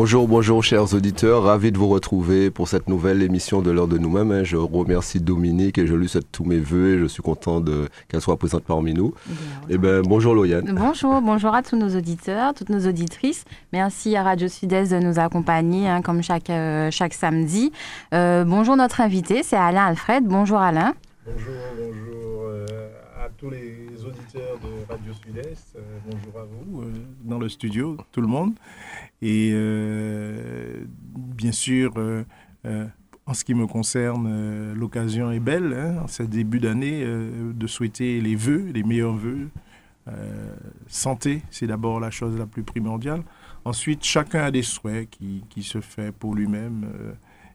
Bonjour, bonjour chers auditeurs, ravi de vous retrouver pour cette nouvelle émission de l'heure de nous-mêmes. Hein. Je remercie Dominique et je lui souhaite tous mes voeux et je suis content qu'elle soit présente parmi nous. Eh et ben, bonjour Loyane. Bonjour, bonjour à tous nos auditeurs, toutes nos auditrices. Merci à Radio Sud-Est de nous accompagner hein, comme chaque, euh, chaque samedi. Euh, bonjour notre invité, c'est Alain Alfred. Bonjour Alain. Bonjour, bonjour euh, tous les auditeurs de Radio Sud-Est. bonjour à vous dans le studio, tout le monde. Et euh, bien sûr, euh, euh, en ce qui me concerne, l'occasion est belle, hein, en ce début d'année, de souhaiter les vœux, les meilleurs vœux. santé, c'est d'abord la chose la plus primordiale. Ensuite, chacun a des souhaits qui, qui se fait pour lui-même.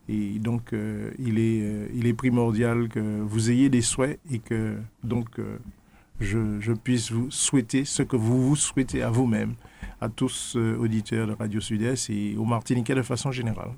Et donc, il, est, il est primordial que vous ayez des souhaits et que donc je, je puisse vous souhaiter ce que vous vous souhaitez à vous-même à tous euh, auditeurs de Radio Sud-Est et aux Martiniquais de façon générale.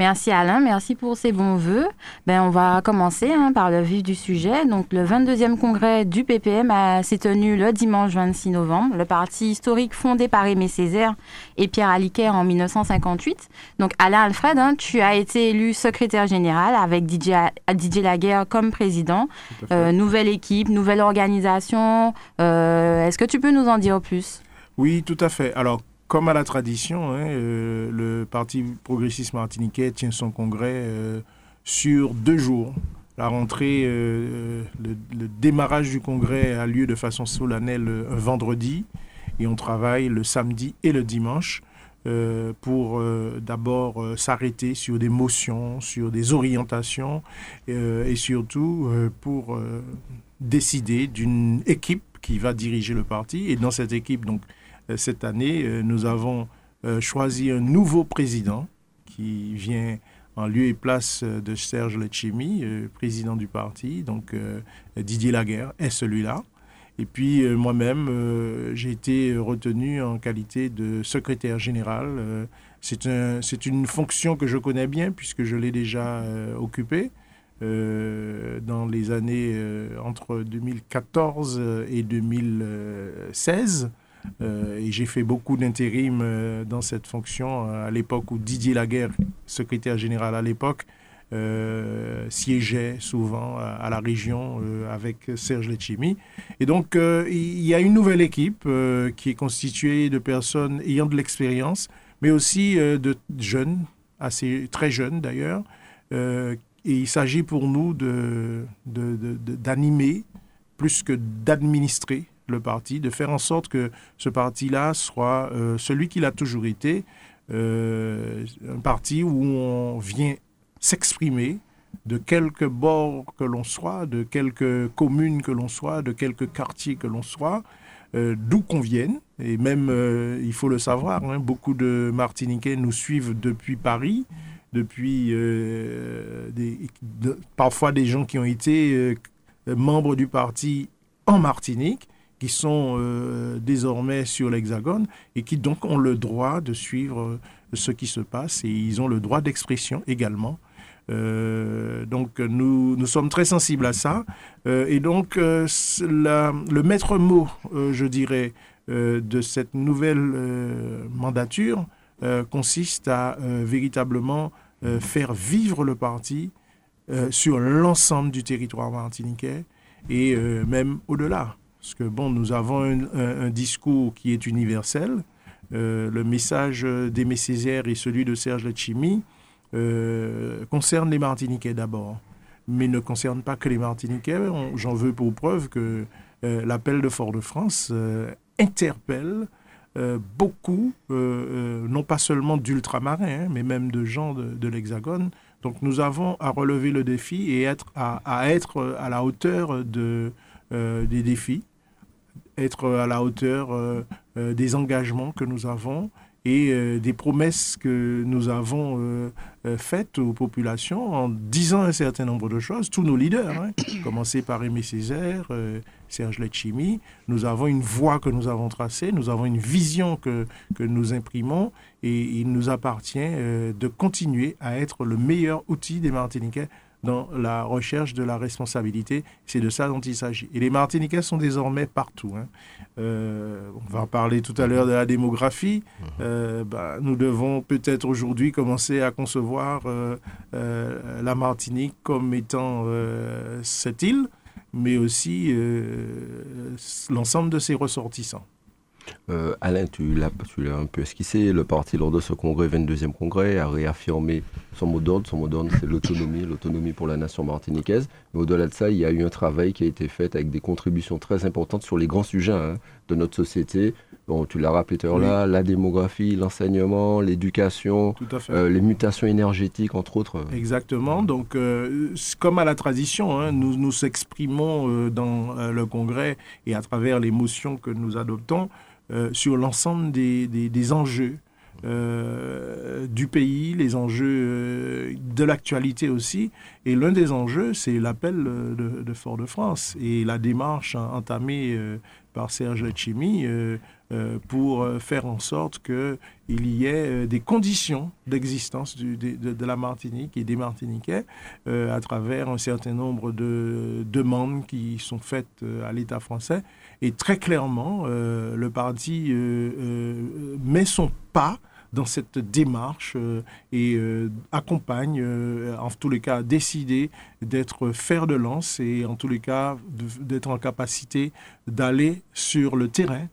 Merci Alain, merci pour ces bons voeux. Ben, on va commencer hein, par le vif du sujet. Donc, le 22e congrès du PPM s'est tenu le dimanche 26 novembre. Le parti historique fondé par Aimé Césaire et Pierre Aliquer en 1958. Donc, Alain Alfred, hein, tu as été élu secrétaire général avec Didier, Didier Laguerre comme président. Euh, nouvelle équipe, nouvelle organisation. Euh, est-ce que tu peux nous en dire plus? Oui, tout à fait. Alors, comme à la tradition, hein, euh, le Parti progressiste martiniquais tient son congrès euh, sur deux jours. La rentrée, euh, le, démarrage du congrès a lieu de façon solennelle un vendredi et on travaille le samedi et le dimanche pour d'abord s'arrêter sur des motions, sur des orientations et surtout pour décider d'une équipe qui va diriger le parti. Et dans cette équipe, donc, cette année, euh, nous avons euh, choisi un nouveau président qui vient en lieu et place de Serge Letchimi, président du parti. Donc Didier Laguerre est celui-là. Et puis moi-même, j'ai été retenu en qualité de secrétaire général. c'est un, une fonction que je connais bien puisque je l'ai déjà occupée. dans les années entre 2014 et 2016. Euh, et j'ai fait beaucoup d'intérim euh, dans cette fonction euh, à l'époque où Didier Laguerre, secrétaire général à l'époque, siégeait souvent à, la région avec Serge Letchimi. Et donc, il y a une nouvelle équipe qui est constituée de personnes ayant de l'expérience, mais aussi de jeunes, assez très jeunes d'ailleurs. et il s'agit pour nous d'animer de, de, plus que d'administrer le parti, de faire en sorte que ce parti-là soit euh, celui qu'il a toujours été, euh, un parti où on vient s'exprimer de quelque bord que l'on soit, de quelque commune que l'on soit, de quelque quartier que l'on soit, euh, d'où qu'on vienne. Et même, il faut le savoir, hein, beaucoup de Martiniquais nous suivent depuis Paris, depuis parfois des gens qui ont été membres du parti en Martinique qui sont euh, désormais sur l'Hexagone et qui donc ont le droit de suivre euh, ce qui se passe et ils ont le droit d'expression également. Euh, donc nous, nous sommes très sensibles à ça. et donc le maître mot, je dirais, de cette nouvelle mandature consiste à véritablement faire vivre le parti sur l'ensemble du territoire martiniquais et même au-delà. Parce que, bon, nous avons un, discours qui est universel. Euh, le message d'Aimé Césaire et celui de Serge Letchimi euh, concernent les Martiniquais d'abord, mais ne concernent pas que les Martiniquais. J'en veux pour preuve que euh, l'appel de Fort-de-France interpelle beaucoup, non pas seulement d'ultramarins, hein, mais même de gens de, l'Hexagone. Donc nous avons à relever le défi et à, être à la hauteur de, des défis être à la hauteur euh, euh, des engagements que nous avons et euh, des promesses que nous avons faites aux populations en disant un certain nombre de choses, tous nos leaders, hein, par Aimé Césaire, Serge Letchimi, nous avons une voie que nous avons tracée, nous avons une vision que, que nous imprimons et il nous appartient de continuer à être le meilleur outil des Martiniquais dans la recherche de la responsabilité. C'est de ça dont il s'agit. Et les Martiniquais sont désormais partout. Hein. Euh, on va parler tout à l'heure de la démographie. Mhm. Euh, bah, nous devons peut-être aujourd'hui commencer à concevoir euh, la Martinique comme étant cette île, mais aussi l'ensemble de ses ressortissants. Euh, Alain, tu l'as, un peu esquissé. Le parti, lors de ce congrès, 22e congrès, a réaffirmé son mot d'ordre. Son mot d'ordre, c'est l'autonomie, l'autonomie pour la nation martiniquaise. Mais au-delà de ça, il y a eu un travail qui a été fait avec des contributions très importantes sur les grands sujets hein, de notre société. Bon, tu l'as rappelé tout à l'heure, la démographie, l'enseignement, l'éducation, euh, les mutations énergétiques, entre autres. Exactement. Donc, euh, comme à la tradition, hein, nous nous exprimons dans le congrès et à travers les motions que nous adoptons. Euh, sur l'ensemble des, des, enjeux euh, du pays, les enjeux euh, de l'actualité aussi. Et l'un des enjeux, c'est l'appel de, Fort-de-France et la démarche entamée par Serge Letchimi pour faire en sorte qu'il y ait des conditions d'existence de, de, la Martinique et des Martiniquais à travers un certain nombre de demandes qui sont faites à l'État français et très clairement, euh, le parti euh, euh, met son pas dans cette démarche et accompagne, en tous les cas, décider d'être fer de lance et en tous les cas d'être en capacité d'aller sur le terrain,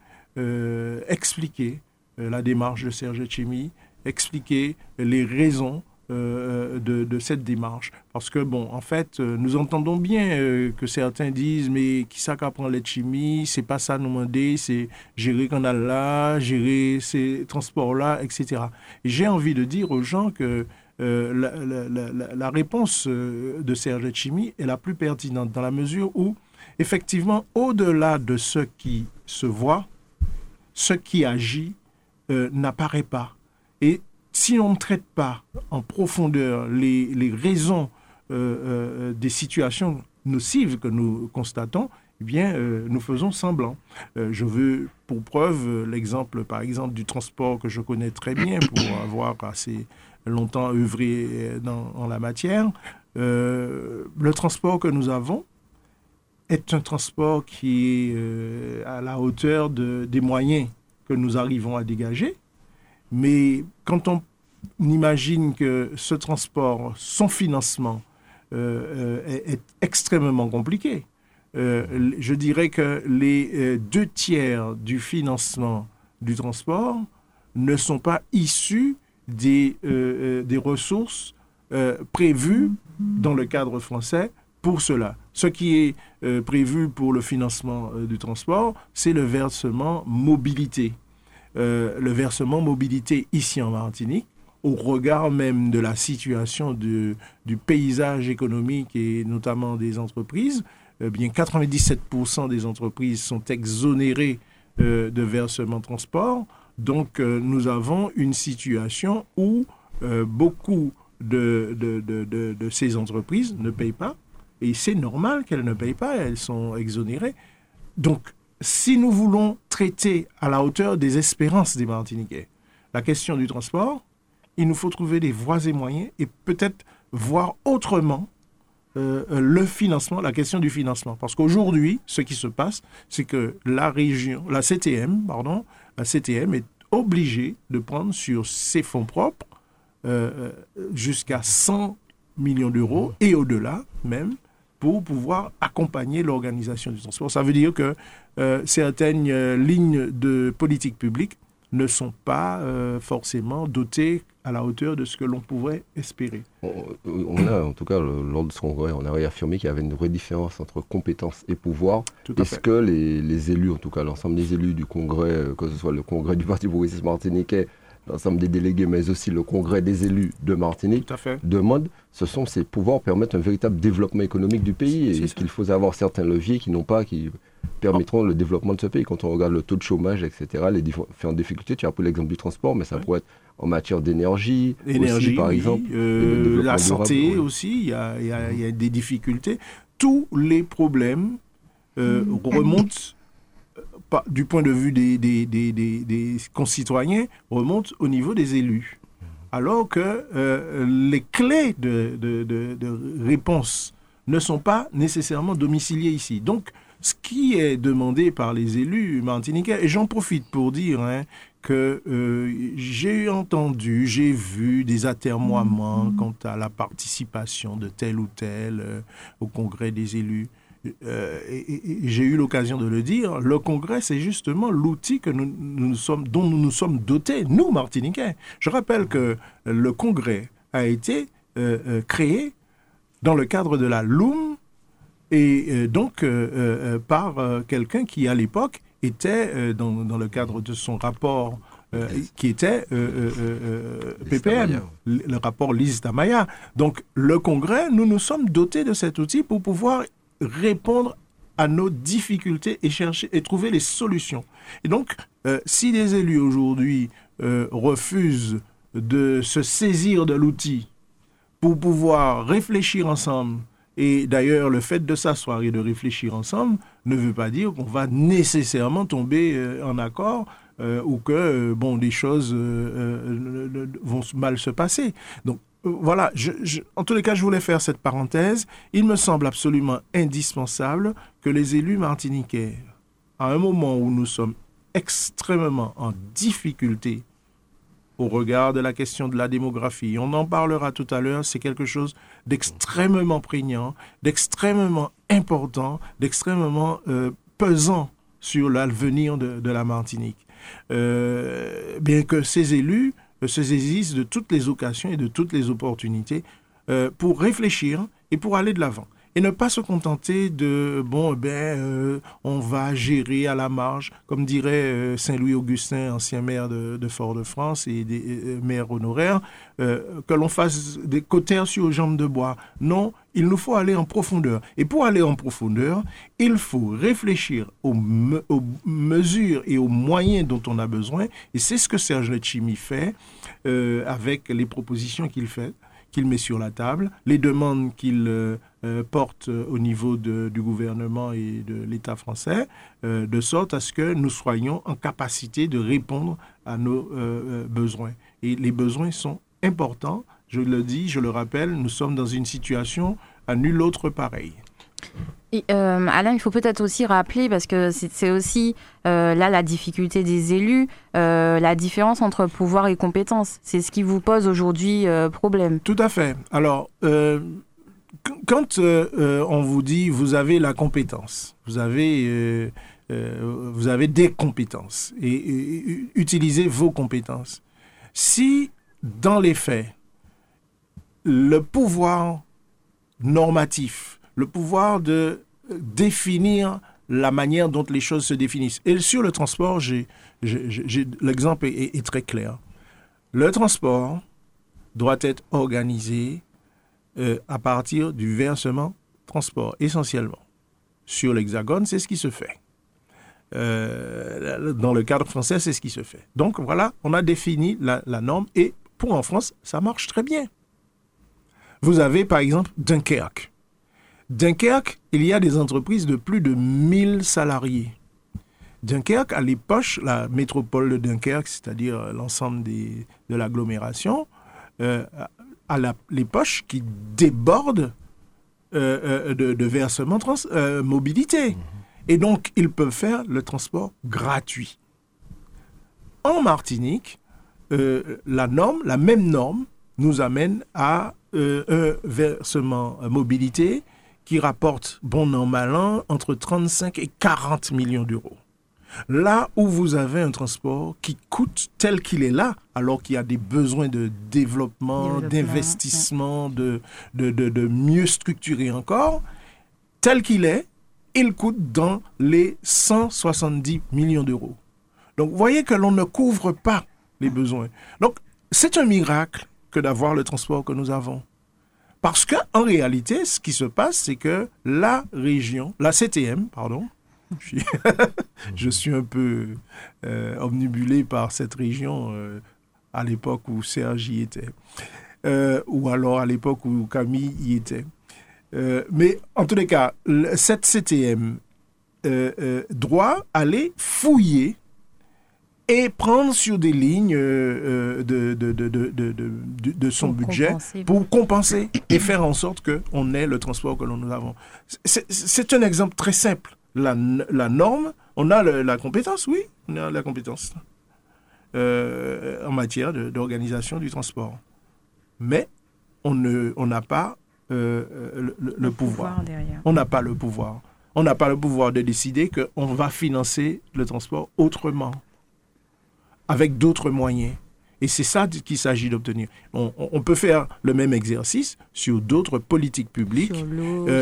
expliquer la démarche de Serge Chimi, expliquer les raisons euh, de, cette démarche. Parce que, bon, en fait, euh, nous entendons bien euh, que certains disent, mais qui ça qu'apprend les chimie, c'est pas ça nous demander, c'est gérer canal là, gérer ces transports-là, etc. Et j'ai envie de dire aux gens que la, la, réponse de Serge Chimie est la plus pertinente dans la mesure où, effectivement, au-delà de ce qui se voit, ce qui agit n'apparaît pas. Et si on ne traite pas en profondeur les, raisons euh, euh, des situations nocives que nous constatons, eh bien, euh, nous faisons semblant. je veux pour preuve l'exemple, par exemple, du transport que je connais très bien pour avoir assez longtemps œuvré dans, en la matière. le transport que nous avons est un transport qui est à la hauteur des moyens que nous arrivons à dégager mais quand on imagine que ce transport, son financement euh, euh, est, extrêmement compliqué, euh, je dirais que les deux tiers du financement du transport ne sont pas issus des, des ressources prévues dans le cadre français pour cela. Ce qui est prévu pour le financement du transport, c'est le versement mobilité. Euh, le versement mobilité ici en Martinique, au regard même de la situation du paysage économique et notamment des entreprises, eh bien 97% des entreprises sont exonérées euh, de versement transport. Donc euh, nous avons une situation où beaucoup de, de, ces entreprises ne payent pas. Et c'est normal qu'elles ne payent pas, elles sont exonérées. Donc si nous voulons traiter à la hauteur des espérances des Martiniquais la question du transport, il nous faut trouver des voies et moyens et peut-être voir autrement euh, le financement, la question du financement. Parce qu'aujourd'hui, ce qui se passe, c'est que la région, la CTM, pardon, la CTM est obligée de prendre sur ses fonds propres euh, euh, jusqu'à 100 millions d'euros et au-delà même pour pouvoir accompagner l'organisation du transport. Ça veut dire que euh, certaines euh, lignes de politique publique ne sont pas euh, forcément dotées à la hauteur de ce que l'on pourrait espérer. On, a, en tout cas, lors de ce congrès, on a réaffirmé qu'il y avait une vraie différence entre compétences et pouvoir. Est-ce que les, les, élus, en tout cas l'ensemble des élus du congrès, que ce soit le congrès du Parti progressiste martiniquais, l'ensemble des délégués, mais aussi le congrès des élus de Martinique, demandent, ce sont ces pouvoirs permettent un véritable développement économique du pays et qu'il faut avoir certains leviers qui n'ont pas, qui permettront le développement de ce pays? Quand on regarde le taux de chômage, etc., les différentes difficultés, tu as pris l'exemple du transport, mais ça pourrait être en matière d'énergie, aussi, par exemple. Euh, la santé aussi, il y, a, des difficultés. Tous les problèmes euh, mm. remontent du point de vue des, des, concitoyens, remonte au niveau des élus. Alors que euh, les clés de, réponse ne sont pas nécessairement domiciliées ici. Donc, ce qui est demandé par les élus martiniquais, et j'en profite pour dire hein, que euh, j'ai entendu, j'ai vu des atermoiements mm-hmm. quant à la participation de tel ou tel euh, au congrès des élus. Euh, et, j'ai eu l'occasion de le dire, le Congrès, c'est justement l'outil que nous, sommes, dont nous nous sommes dotés, nous, Martiniquais. Je rappelle que le Congrès a été euh, euh, créé dans le cadre de la LUM et donc par quelqu'un qui, à l'époque, était dans, le cadre de son rapport qui était PPM, le rapport Lise Tamaya. Donc le Congrès, nous nous sommes dotés de cet outil pour pouvoir répondre à nos difficultés et chercher et trouver les solutions. Et donc, euh, si les élus aujourd'hui euh, refusent de se saisir de l'outil pour pouvoir réfléchir ensemble, et d'ailleurs le fait de s'asseoir et de réfléchir ensemble ne veut pas dire qu'on va nécessairement tomber euh, en accord ou que bon des choses vont mal se passer. Donc voilà, en tous les cas, je voulais faire cette parenthèse. Il me semble absolument indispensable que les élus martiniquais, à un moment où nous sommes extrêmement en difficulté au regard de la question de la démographie, on en parlera tout à l'heure, c'est quelque chose d'extrêmement prégnant, d'extrêmement important, d'extrêmement euh, pesant sur l'avenir de, la Martinique. Euh, bien que ces élus se saisissent de toutes les occasions et de toutes les opportunités euh, pour réfléchir et pour aller de l'avant et ne pas se contenter de bon ben euh, on va gérer à la marge comme dirait euh, Saint-Louis Augustin ancien maire de, Fort-de-France et des euh, maires honoraires que l'on fasse des cotères sur aux jambes de bois. Non il nous faut aller en profondeur. Et pour aller en profondeur il faut réfléchir aux, mesures et aux moyens dont on a besoin. Et c'est ce que Serge Letchimi fait avec les propositions qu'il fait qu'il met sur la table, les demandes qu'il euh, euh, porte euh, au niveau du gouvernement et de l'État français, de sorte à ce que nous soyons en capacité de répondre à nos besoins. Et les besoins sont importants. Je le dis, je le rappelle, nous sommes dans une situation à nul autre pareille. Euh, Alain, il faut peut-être aussi rappeler, parce que c'est aussi euh, là la difficulté des élus, euh, la différence entre pouvoir et compétence. C'est ce qui vous pose aujourd'hui problème. Tout à fait. Alors, quand on vous dit vous avez la compétence, vous avez, vous avez des compétences et utilisez vos compétences. Si, dans les faits, le pouvoir normatif, le pouvoir de définir la manière dont les choses se définissent. Et sur le transport, l'exemple est, très clair. Le transport doit être organisé euh, à partir du versement transport, essentiellement. Sur l'Hexagone, c'est ce qui se fait. Euh, dans le cadre français, c'est ce qui se fait. Donc voilà, on a défini la, norme et pour en France, ça marche très bien. Vous avez par exemple Dunkerque. Dunkerque, il y a des entreprises de plus de 1000 salariés. Dunkerque les poches, la métropole de Dunkerque, c'est-à-dire l'ensemble de l'agglomération, euh, a les poches qui débordent euh, euh, de, versements trans, mobilité. Mhm. Et donc, ils peuvent faire le transport gratuit. En Martinique, la norme, la même norme, nous amène à un versement mobilité qui rapporte, bon an, mal an, entre 35 et 40 millions d'euros. Là où vous avez un transport qui coûte tel qu'il est là, alors qu'il y a des besoins de développement, d'investissement, de, de, de, mieux structurer encore, tel qu'il est, il coûte dans les 170 millions d'euros. Donc vous voyez que l'on ne couvre pas les besoins. Donc, c'est un miracle que d'avoir le transport que nous avons. Parce qu'en réalité, ce qui se passe, c'est que la région, la CTM, pardon, je suis, un peu euh, omnibulé par cette région euh, à l'époque où Serge y était, euh, ou alors à l'époque où Camille y était. mais en tous les cas, cette CTM doit aller fouiller et prendre sur des lignes de, de, de, de, son budget pour compenser et faire en sorte qu'on ait le transport que nous avons. C'est un exemple très simple. La, la norme, on a la compétence, oui, on a la compétence euh, en matière d'organisation du transport. Mais on n'a on pas euh, le, pouvoir. on n'a pas le pouvoir. On n'a pas le pouvoir de décider qu'on va financer le transport autrement avec d'autres moyens. Et c'est ça qu'il s'agit d'obtenir. On, peut faire le même exercice sur d'autres politiques publiques,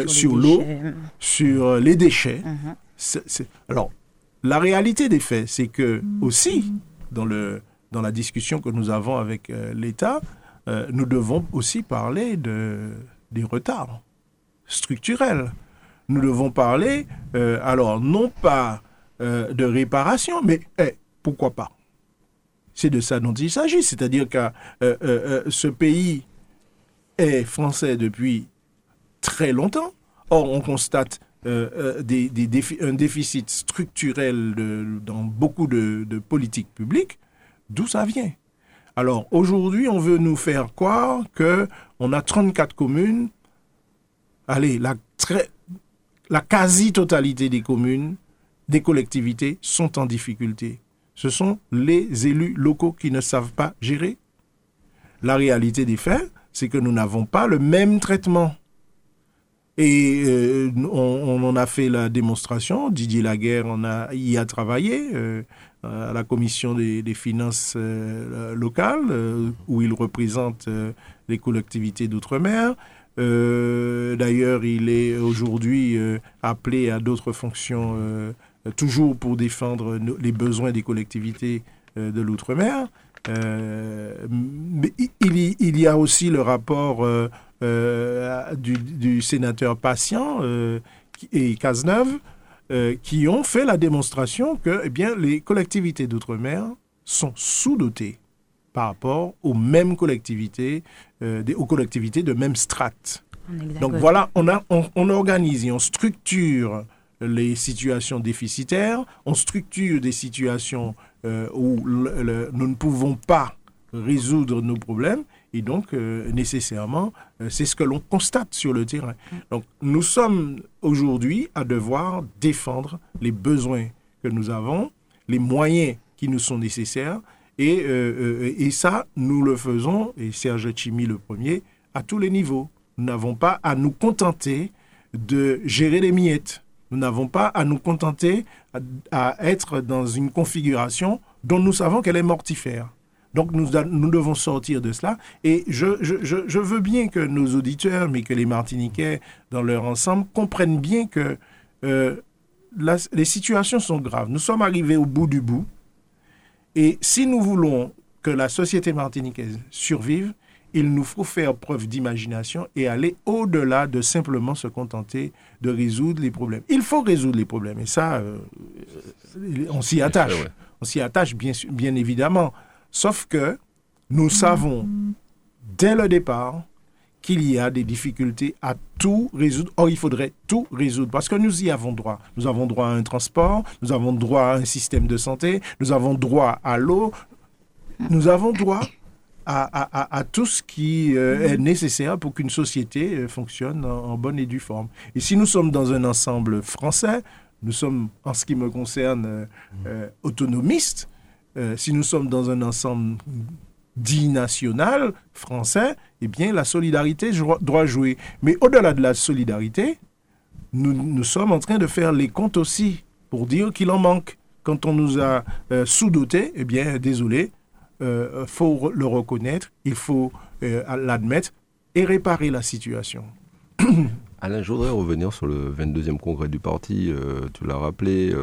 sur l'eau, sur, euh, les déchets. Uh-huh. Alors, la réalité des faits, c'est que aussi, dans, le, dans la discussion que nous avons avec euh, l'État, euh, nous devons aussi parler de, des retards structurels. Nous devons parler, alors, non pas de réparation, mais eh, pourquoi pas? C'est de ça dont il s'agit. C'est-à-dire que euh, euh, euh, ce pays est français depuis très longtemps. Or, on constate un déficit structurel dans beaucoup de, politiques publiques. D'où ça vient? Alors, aujourd'hui, on veut nous faire croire qu'on a 34 communes. Allez, la quasi-totalité des communes, des collectivités sont en difficulté ce sont les élus locaux qui ne savent pas gérer. La réalité des faits, c'est que nous n'avons pas le même traitement. Et euh, on, en a fait la démonstration. Didier Laguerre on a, y a travaillé euh, à la commission des, finances euh, locales, où il représente les collectivités d'outre-mer. D'ailleurs, il est aujourd'hui appelé à d'autres fonctions toujours pour défendre les besoins des collectivités euh, de l'outre-mer. Euh, mais il, y a aussi le rapport du, sénateur Patient et Cazeneuve qui ont fait la démonstration que eh bien, les collectivités d'outre-mer sont sous-dotées par rapport aux mêmes collectivités, aux collectivités de même strate. Donc voilà, on, a, on organise et on structure les situations déficitaires, on structure des situations euh, où nous ne pouvons pas résoudre nos problèmes et donc euh, nécessairement euh, c'est ce que l'on constate sur le terrain. Donc nous sommes aujourd'hui à devoir défendre les besoins que nous avons, les moyens qui nous sont nécessaires et, et ça nous le faisons et Serge Chimi le premier à tous les niveaux. Nous n'avons pas à nous contenter de gérer les miettes. Nous n'avons pas à nous contenter à, être dans une configuration dont nous savons qu'elle est mortifère. Donc nous, nous, devons sortir de cela. Et je, je, veux bien que nos auditeurs, mais que les Martiniquais dans leur ensemble, comprennent bien que euh, les situations sont graves. Nous sommes arrivés au bout du bout. Et si nous voulons que la société martiniquaise survive, il nous faut faire preuve d'imagination et aller au-delà de simplement se contenter de résoudre les problèmes. Il faut résoudre les problèmes et ça, euh, on s'y attache. On s'y attache bien, bien évidemment. Sauf que nous savons dès le départ qu'il y a des difficultés à tout résoudre. Or, il faudrait tout résoudre parce que nous y avons droit. Nous avons droit à un transport, nous avons droit à un système de santé, nous avons droit à l'eau, nous avons droit à, tout ce qui euh, est nécessaire pour qu'une société euh, fonctionne en, bonne et due forme. Et si nous sommes dans un ensemble français, nous sommes, en ce qui me concerne, euh, autonomistes. si nous sommes dans un ensemble dit national, français, eh bien, la solidarité doit jouer. Mais au-delà de la solidarité, nous, nous, sommes en train de faire les comptes aussi pour dire qu'il en manque. Quand on nous a sous-dotés, eh bien, désolé, euh, faut le reconnaître, il faut euh, l'admettre et réparer la situation. Alain, je voudrais revenir sur le 22e congrès du parti. Euh, tu l'as rappelé,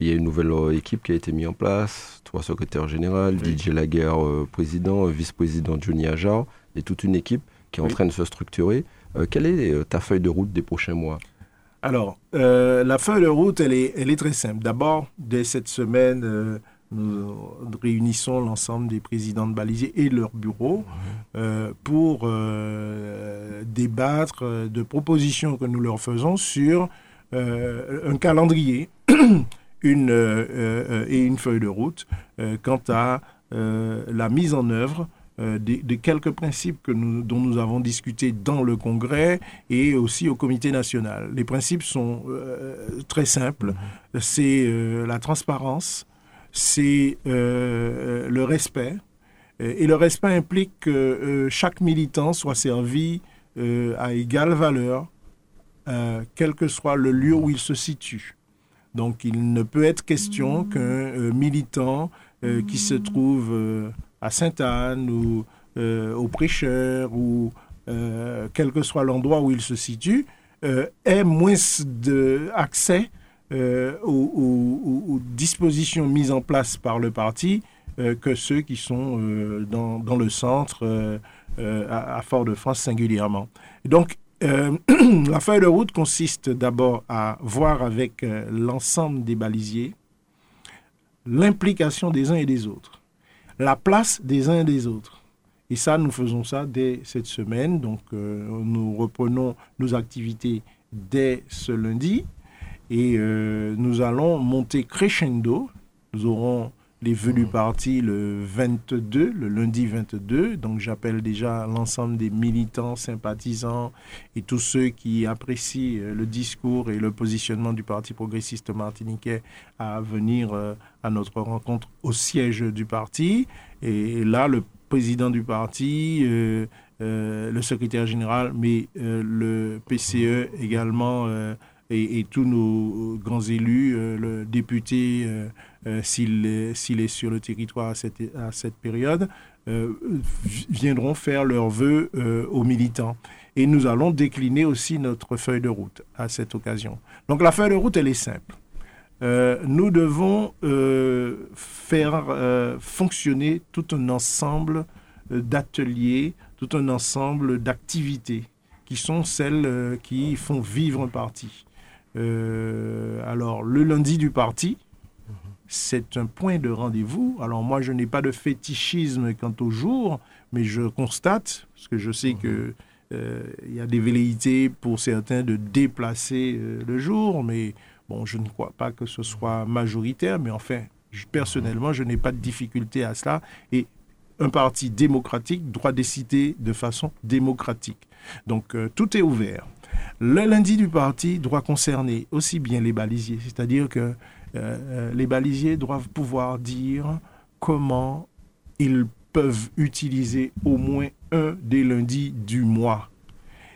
Il y a une nouvelle équipe qui a été mise en place, trois secrétaires généraux, DJ Laguerre, président, vice-président Johnny Ajar, et toute une équipe qui est en train de se structurer. quelle est ta feuille de route des prochains mois? Alors, la feuille de route, elle est, elle est très simple. D'abord, dès cette semaine, nous réunissons l'ensemble des présidents de balisiers et leurs bureaux euh, pour euh, débattre de propositions que nous leur faisons sur euh, un calendrier une, et une feuille de route quant à la mise en œuvre de, quelques principes que nous, dont nous avons discuté dans le Congrès et aussi au Comité national. Les principes sont très simples. C'est la transparence, c'est euh, euh, le respect. Et le respect implique que euh, chaque militant soit servi à égale valeur, quel que soit le lieu où il se situe. Donc il ne peut être question qu'un militant qui se trouve à Sainte-Anne ou au prêcheur ou quel que soit l'endroit où il se situe, ait moins d'accès euh, aux, dispositions mises en place par le parti euh, que ceux qui sont euh, dans, le centre, à, Fort-de-France singulièrement. Donc, la feuille de route consiste d'abord à voir avec l'ensemble des balisiers l'implication des uns et des autres, la place des uns et des autres. Et ça, nous faisons ça dès cette semaine. Donc, nous reprenons nos activités dès ce lundi. Et euh, nous allons monter crescendo. Nous aurons les vœux du parti le 22, le lundi 22. Donc j'appelle déjà l'ensemble des militants, sympathisants et tous ceux qui apprécient euh, le discours et le positionnement du Parti progressiste martiniquais à venir euh, à notre rencontre au siège du parti. Et là, le président du parti, le secrétaire général, mais le PCE également et, tous nos grands élus, euh, le député, euh, euh, s'il est, sur le territoire à cette, à cette période, viendront faire leurs vœux aux militants. Et nous allons décliner aussi notre feuille de route à cette occasion. Donc la feuille de route, elle est simple. nous devons faire fonctionner tout un ensemble d'ateliers, tout un ensemble d'activités qui sont celles qui font vivre un parti. Euh, alors, le lundi du parti, c'est un point de rendez-vous. Alors, moi, je n'ai pas de fétichisme quant au jour, mais je constate, parce que je sais il y a des velléités pour certains de déplacer euh, le jour, mais bon, je ne crois pas que ce soit majoritaire, mais enfin, personnellement, je n'ai pas de difficulté à cela. Et un parti démocratique doit décider de façon démocratique. Donc, tout est ouvert. Le lundi du parti doit concerner aussi bien les balisiers, c'est-à-dire que euh, euh, les balisiers doivent pouvoir dire comment ils peuvent utiliser au moins un des lundis du mois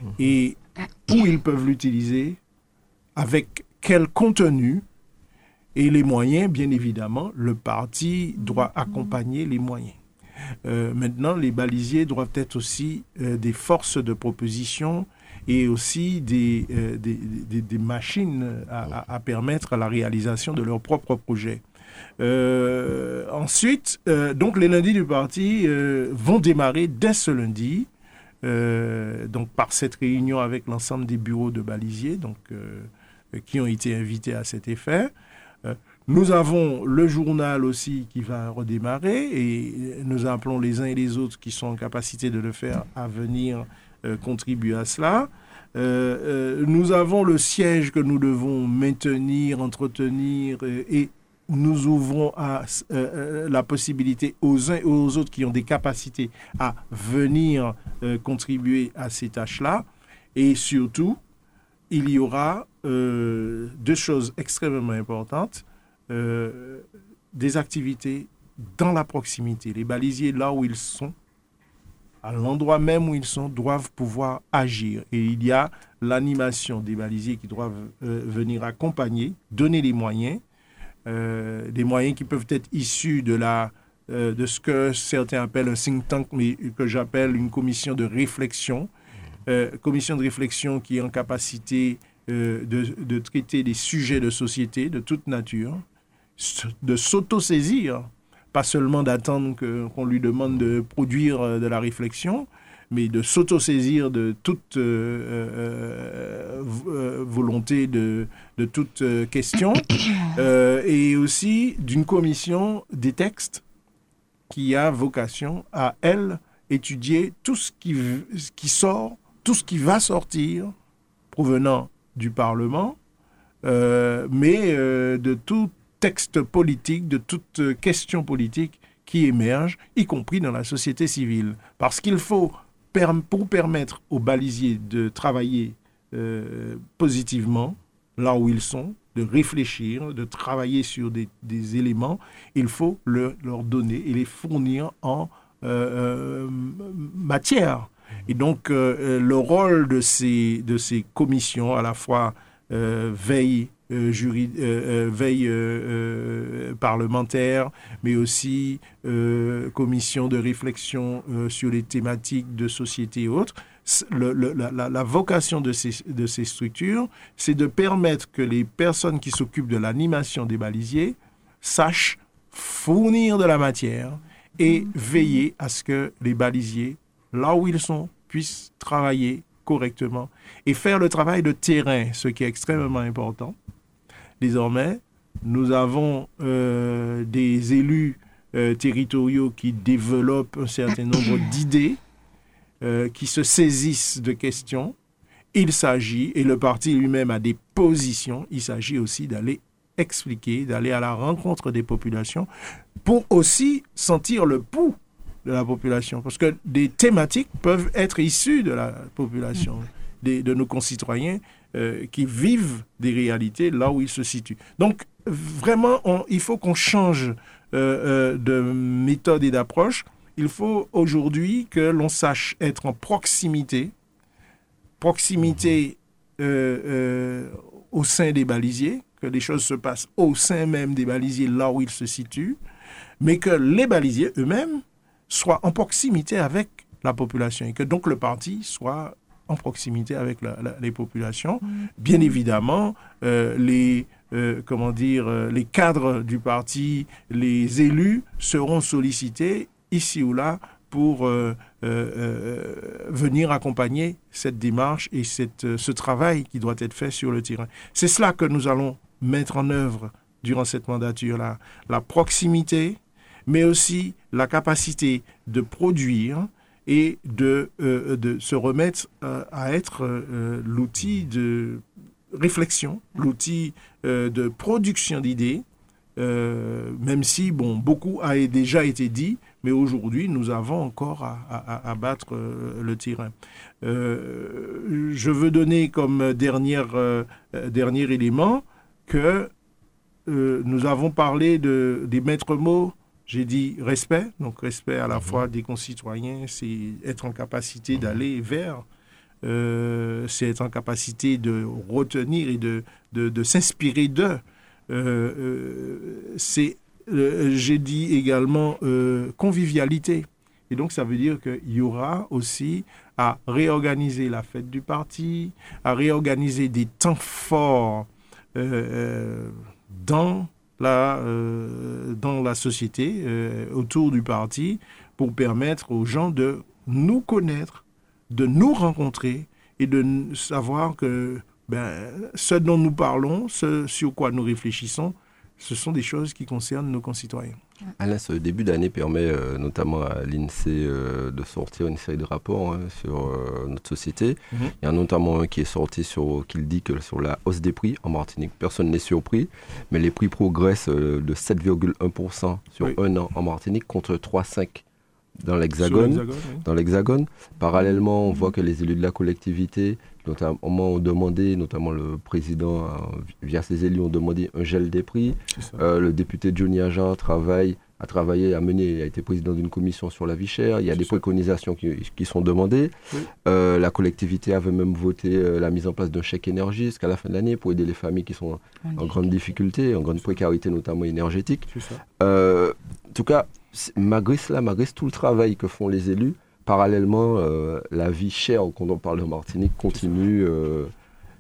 mhm. et où ils peuvent l'utiliser, avec quel contenu et les moyens, bien évidemment, le parti doit accompagner les moyens. Euh, maintenant, les balisiers doivent être aussi des forces de proposition et aussi des, euh, des, des, machines à, à, permettre la réalisation de leurs propres projets. Euh, ensuite, euh, donc les lundis du parti vont démarrer dès ce lundi, donc par cette réunion avec l'ensemble des bureaux de balisiers, donc qui ont été invités à cet effet. Nous avons le journal aussi qui va redémarrer et nous appelons les uns et les autres qui sont en capacité de le faire à venir contribuer à cela. Euh, euh, nous avons le siège que nous devons maintenir, entretenir et nous ouvrons à, la possibilité aux uns et aux autres qui ont des capacités à venir contribuer à ces tâches-là. Et surtout, il y aura deux choses extrêmement importantes. des activités dans la proximité. Les balisiers, là où ils sont, à l'endroit même où ils sont, doivent pouvoir agir. Et il y a l'animation des balisiers qui doivent euh, venir accompagner, donner les moyens, euh, des moyens qui peuvent être issus de, la, euh, de ce que certains appellent un think tank, mais que j'appelle une commission de réflexion. commission de réflexion qui est en capacité de, de, traiter des sujets de société de toute nature, de s'auto-saisir, pas seulement d'attendre qu'on lui demande de produire euh, de la réflexion, mais de s'auto-saisir de toute euh, volonté, de, de toute question, et aussi d'une commission des textes qui a vocation à, elle, étudier tout ce qui, qui sort, tout ce qui va sortir provenant du Parlement, euh, mais euh, de tout texte politique, de toute question politique qui émerge, y compris dans la société civile. Parce qu'il faut, pour permettre aux balisiers de travailler euh, positivement là où ils sont, de réfléchir, de travailler sur des, éléments, il faut leur donner et les fournir en matière. Et donc, le rôle de ces, de ces commissions, à la fois euh, veille, euh, euh, veille parlementaire, mais aussi commission de réflexion sur les thématiques de société et autres. la, vocation de ces, de ces structures, c'est de permettre que les personnes qui s'occupent de l'animation des balisiers sachent fournir de la matière et veiller à ce que les balisiers, là où ils sont, puissent travailler correctement et faire le travail de terrain, ce qui est extrêmement important. Désormais, nous avons euh, des élus euh, territoriaux qui développent un certain nombre d'idées, euh, qui se saisissent de questions. Il s'agit, et le parti lui-même a des positions, il s'agit aussi d'aller expliquer, d'aller à la rencontre des populations pour aussi sentir le pouls de la population. Parce que des thématiques peuvent être issues de la population de nos concitoyens euh, qui vivent des réalités là où ils se situent. Donc, vraiment, il faut qu'on change euh, euh, de méthode et d'approche. Il faut aujourd'hui que l'on sache être en proximité, proximité au sein des balisiers, que les choses se passent au sein même des balisiers, là où ils se situent, mais que les balisiers eux-mêmes soient en proximité avec la population et que donc le parti soit en proximité avec les populations. Mm. Bien évidemment, euh, les, euh, comment dire, euh, les cadres du parti, les élus seront sollicités ici ou là pour venir accompagner cette démarche et cette, ce travail qui doit être fait sur le terrain. C'est cela que nous allons mettre en œuvre durant cette mandature-là. La proximité, mais aussi la capacité de produire, et de, euh, de se remettre euh, à être euh, l'outil de réflexion, l'outil de production d'idées, même si bon, beaucoup a déjà été dit, mais aujourd'hui nous avons encore à, à, battre le terrain. je veux donner comme dernier élément que nous avons parlé de, des maîtres mots j'ai dit respect, donc respect à la mhm. fois des concitoyens, c'est être en capacité mhm. d'aller vers, euh, c'est être en capacité de retenir et de, de, s'inspirer d'eux. Euh, euh, c'est, j'ai dit également convivialité. Et donc ça veut dire qu'il y aura aussi à réorganiser la fête du parti, à réorganiser des temps forts dans euh, dans la société, euh, autour du parti, pour permettre aux gens de nous connaître, de nous rencontrer et de savoir que ben, ce dont nous parlons, ce sur quoi nous réfléchissons, ce sont des choses qui concernent nos concitoyens. Alain, ce début d'année permet euh, notamment à l'INSEE euh, de sortir une série de rapports hein, sur euh, notre société. Mhm. Il y en a notamment un qui est sorti sur, qui dit que sur la hausse des prix en Martinique, personne n'est surpris, mais les prix progressent de 7,1% sur un an en Martinique contre 3,5% dans l'Hexagone. Dans l'Hexagone. Parallèlement, on voit que les élus de la collectivité notamment ont demandé, notamment le président, via ses élus, ont demandé un gel des prix. Euh, le député Johnny Agent travaille, a travaillé, a mené, a été président d'une commission sur la vie chère. Il y a des préconisations qui, sont demandées. Euh, la collectivité avait même voté euh, la mise en place d'un chèque énergie jusqu'à la fin de l'année pour aider les familles qui sont en, grande difficulté, en grande précarité, notamment énergétique. en tout cas, malgré cela, malgré tout le travail que font les élus, parallèlement, euh, la vie chère, quand on parle de Martinique, continue. Euh,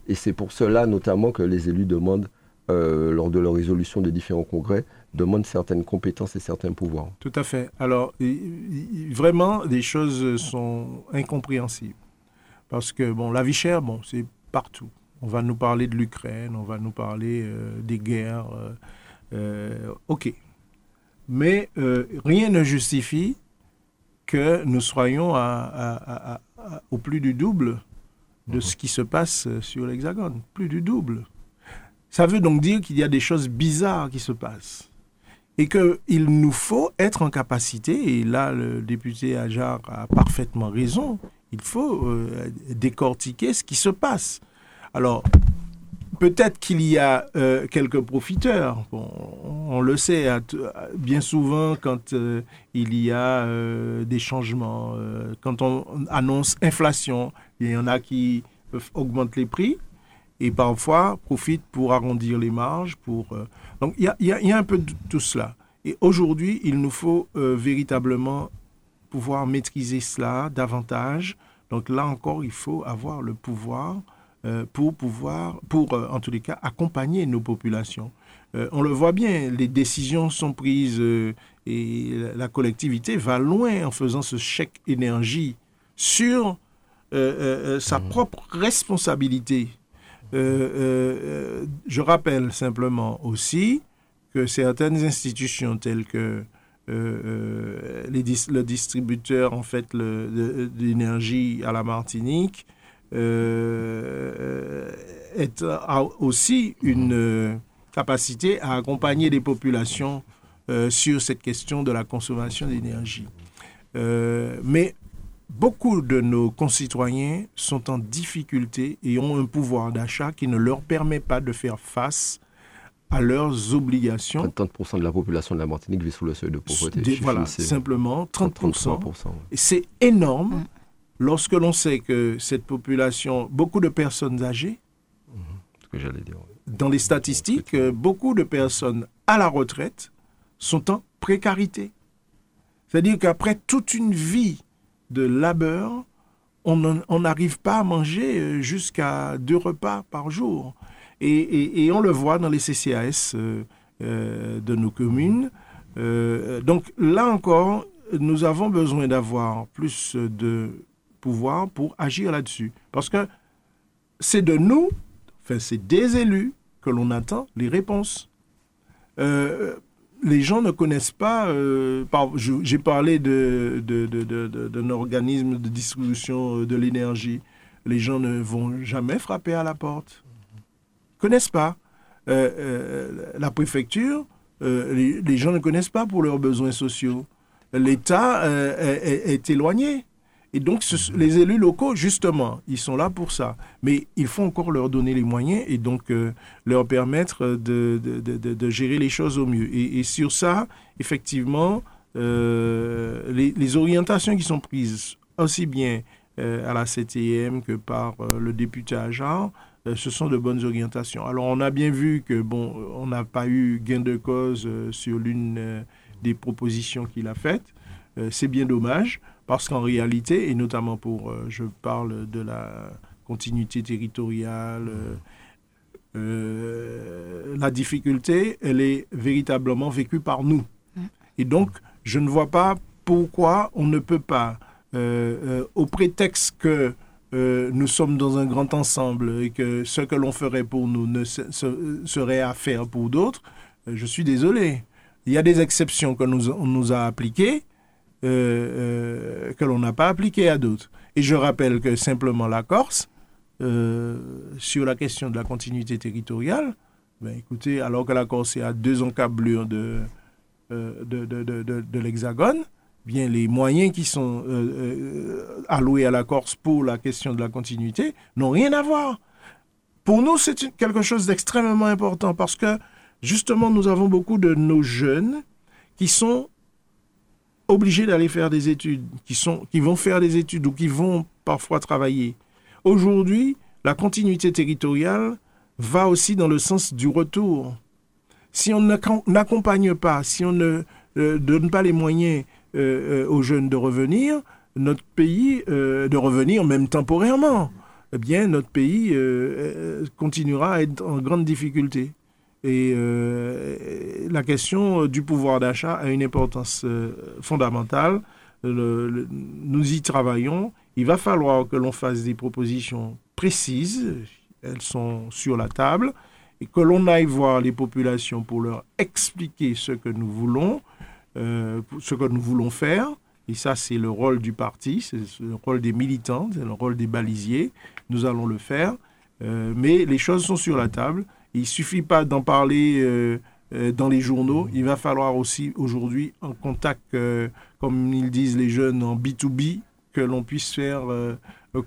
et c'est pour cela notamment que les élus demandent lors de leur résolution des différents congrès, demandent certaines compétences et certains pouvoirs. Tout à fait. Alors, vraiment, les choses sont incompréhensibles. Parce que, bon, la vie chère, bon, c'est partout. On va nous parler de l'Ukraine, on va nous parler des guerres. ok. Mais rien ne justifie que nous soyons au plus du double de ce qui se passe sur l'Hexagone. Plus du double. Ça veut donc dire qu'il y a des choses bizarres qui se passent. Et qu'il nous faut être en capacité, et là le député Ajar a parfaitement raison, il faut euh, décortiquer ce qui se passe. Alors, peut-être qu'il y a euh, quelques profiteurs. on le sait, bien souvent, quand euh, il y a euh, des changements, quand on annonce inflation, il y en a qui augmentent les prix et parfois profitent pour arrondir les marges. Donc il y, a, un peu de tout cela. Et aujourd'hui, il nous faut véritablement pouvoir maîtriser cela davantage. Donc là encore, il faut avoir le pouvoir pour pouvoir, pour euh, en tous les cas, accompagner nos populations. Euh, on le voit bien, les décisions sont prises et la collectivité va loin en faisant ce chèque énergie sur sa mmh. propre responsabilité. je rappelle simplement aussi que certaines institutions telles que les, le distributeur en fait d'énergie à la Martinique euh, est, a aussi une euh, capacité à accompagner les populations euh, sur cette question de la consommation d'énergie. mais beaucoup de nos concitoyens sont en difficulté et ont un pouvoir d'achat qui ne leur permet pas de faire face à leurs obligations. 30% de la population de la Martinique vit sous le seuil de pauvreté. voilà, simplement 30%. C'est énorme. Lorsque l'on sait que cette population, beaucoup de personnes âgées, dans les statistiques, beaucoup de personnes à la retraite sont en précarité. C'est-à-dire qu'après toute une vie de labeur, on n'arrive pas à manger euh, jusqu'à deux repas par jour. Et, on le voit dans les CCAS euh, euh, de nos communes. donc là encore, nous avons besoin d'avoir plus de pouvoir pour agir là-dessus. Parce que c'est de nous, enfin c'est des élus que l'on attend les réponses. Euh, les gens ne connaissent pas, euh, j'ai parlé d'un de, de, organisme de distribution de l'énergie. Les gens ne vont jamais frapper à la porte. connaissent pas. Euh, la préfecture, les, gens ne connaissent pas pour leurs besoins sociaux. L'État est, éloigné. Et donc, les élus locaux, justement, ils sont là pour ça. Mais il faut encore leur donner les moyens et donc euh, leur permettre de, de, de, gérer les choses au mieux. Et, sur ça, effectivement, euh, les, orientations qui sont prises aussi bien euh, à la CTM que par le député Ajar, ce sont de bonnes orientations. Alors, on a bien vu que, bon, on n'a pas eu gain de cause sur l'une des propositions qu'il a faites. C'est bien dommage. Parce qu'en réalité, et notamment pour, euh, je parle de la continuité territoriale, euh, euh, la difficulté, elle est véritablement vécue par nous. Et donc, je ne vois pas pourquoi on ne peut pas, au prétexte que nous sommes dans un grand ensemble et que ce que l'on ferait pour nous ne serait à faire pour d'autres, je suis désolé. Il y a des exceptions que nous, on nous a appliquées, euh, euh, que l'on n'a pas appliqué à d'autres. Et je rappelle que simplement la Corse, euh, sur la question de la continuité territoriale, ben écoutez, alors que la Corse est à deux encablures de, de, de, de, de l'Hexagone, bien les moyens qui sont alloués à la Corse pour la question de la continuité n'ont rien à voir. Pour nous, c'est quelque chose d'extrêmement important parce que justement, nous avons beaucoup de nos jeunes qui sont obligés d'aller faire des études, qui, sont, qui vont faire des études ou qui vont parfois travailler. Aujourd'hui, la continuité territoriale va aussi dans le sens du retour. Si on n'accompagne pas, si on ne euh, donne pas les moyens euh, euh, aux jeunes de revenir, notre pays, de revenir même temporairement, eh bien, notre pays continuera à être en grande difficulté. Et la question du pouvoir d'achat a une importance fondamentale. nous y travaillons. Il va falloir que l'on fasse des propositions précises. Elles sont sur la table et que l'on aille voir les populations pour leur expliquer ce que nous voulons, euh, ce que nous voulons faire. Et ça, c'est le rôle du parti, c'est le rôle des militants, c'est le rôle des balisiers. Nous allons le faire. Euh, mais les choses sont sur la table. Il ne suffit pas d'en parler euh, dans les journaux. Il va falloir aussi aujourd'hui, en contact, comme ils disent les jeunes, en B2B, que l'on puisse faire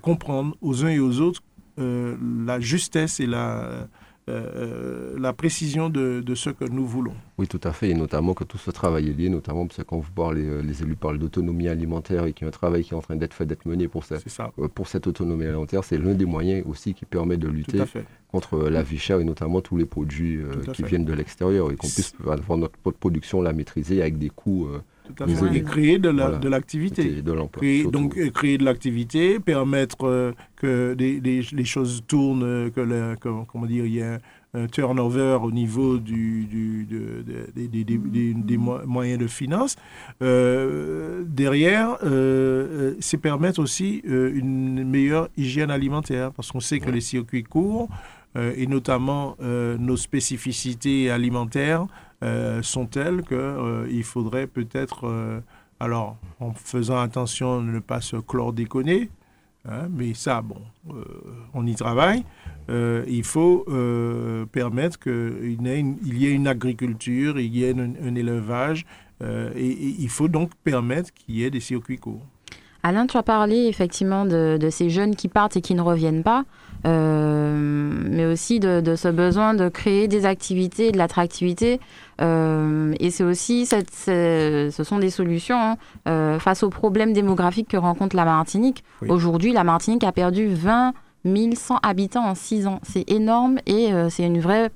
comprendre aux uns et aux autres la justesse et la, euh, la précision de, ce que nous voulons. Oui, tout à fait, et notamment que tout ce travail est lié, notamment parce que quand vous parlez, euh, les élus parlent d'autonomie alimentaire et qu'il y a un travail qui est en train d'être fait, d'être mené pour, cette, euh, pour cette autonomie alimentaire, c'est l'un des moyens aussi qui permet de lutter contre la vie chère et notamment tous les produits qui viennent de l'extérieur et qu'on puisse avoir notre production la maîtriser avec des coûts et créer de l'activité. donc créer de l'activité, permettre euh, que les choses tournent, euh, que, comment dire, il y a un turnover au niveau du, du des, moyens de finance. Euh, derrière, c'est permettre aussi une meilleure hygiène alimentaire, parce qu'on sait que les circuits courts, et notamment nos spécificités alimentaires, euh, sont telles qu'il euh, faudrait peut-être, euh, alors en faisant attention de ne pas se chlordéconner, hein, mais ça, bon, on y travaille, il faut permettre qu'il y ait une agriculture, il y ait un, élevage, et, il faut donc permettre qu'il y ait des circuits courts. Alain, tu as parlé effectivement de, ces jeunes qui partent et qui ne reviennent pas, euh, mais aussi de, ce besoin de créer des activités, de l'attractivité. Euh, et c'est aussi, cette, ce sont des solutions hein, euh, face aux problèmes démographiques que rencontre la Martinique. Aujourd'hui, la Martinique a perdu 20 1100 habitants en 6 ans. C'est énorme et c'est une vraie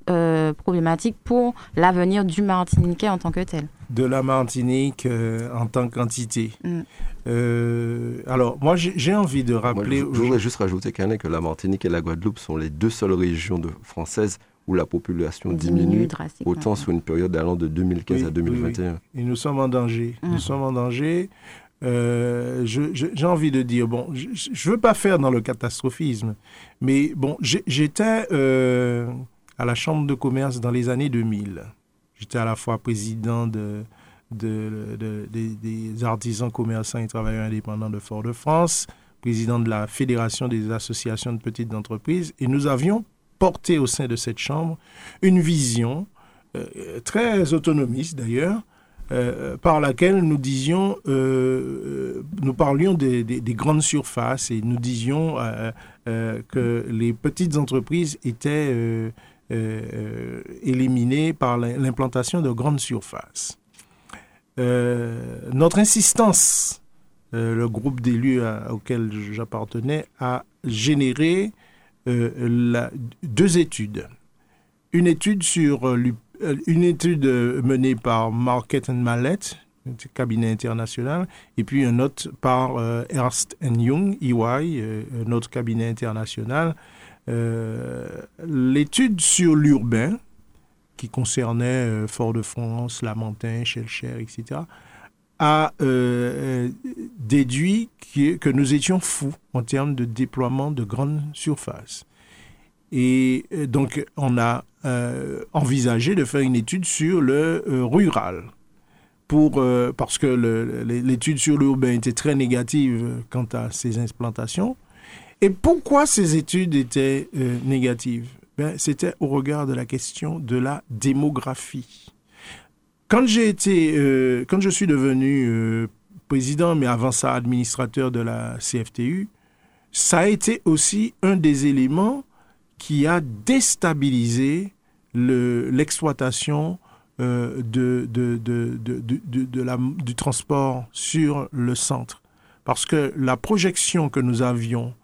problématique pour l'avenir du Martiniquais en tant que tel. De la Martinique en tant qu'entité. Mm. Euh, alors, moi, j'ai envie de rappeler. je, voudrais juste rajouter que la Martinique et la Guadeloupe sont les deux seules régions de, françaises où la population diminue, autant sur une période allant de 2015 à 2021. Et nous sommes en danger. Nous mm. sommes en danger. Euh, j'ai envie de dire, bon, je ne veux pas faire dans le catastrophisme, mais bon, j'étais euh, à la Chambre de commerce dans les années 2000. J'étais à la fois président de, de, des artisans, commerçants et travailleurs indépendants de Fort-de-France, président de la Fédération des associations de petites entreprises, et nous avions porté au sein de cette Chambre une vision euh, très autonomiste d'ailleurs, euh, par laquelle nous disions, euh, nous parlions des, des, grandes surfaces et nous disions que les petites entreprises étaient éliminées par l'implantation de grandes surfaces. Euh, notre insistance, euh, le groupe d'élus auquel j'appartenais, a généré euh, deux études. Une étude sur une étude menée par Market and Mallet, cabinet international, et puis une autre par Ernst Young, EY, un autre cabinet international. L'étude sur l'urbain, qui concernait euh, Fort-de-France, Lamentin, Chelcher, etc., a euh, déduit que, nous étions fous en termes de déploiement de grandes surfaces. Et euh, donc, on a envisagé de faire une étude sur le rural. Pour, parce que l'étude sur l'urbain était très négative quant à ces implantations. Et pourquoi ces études étaient négatives? Ben, c'était au regard de la question de la démographie. Quand j'ai été, euh, quand je suis devenu euh, président, mais avant ça administrateur de la CFTU, ça a été aussi un des éléments qui a déstabilisé l'exploitation du transport sur le centre. Parce que la projection que nous avions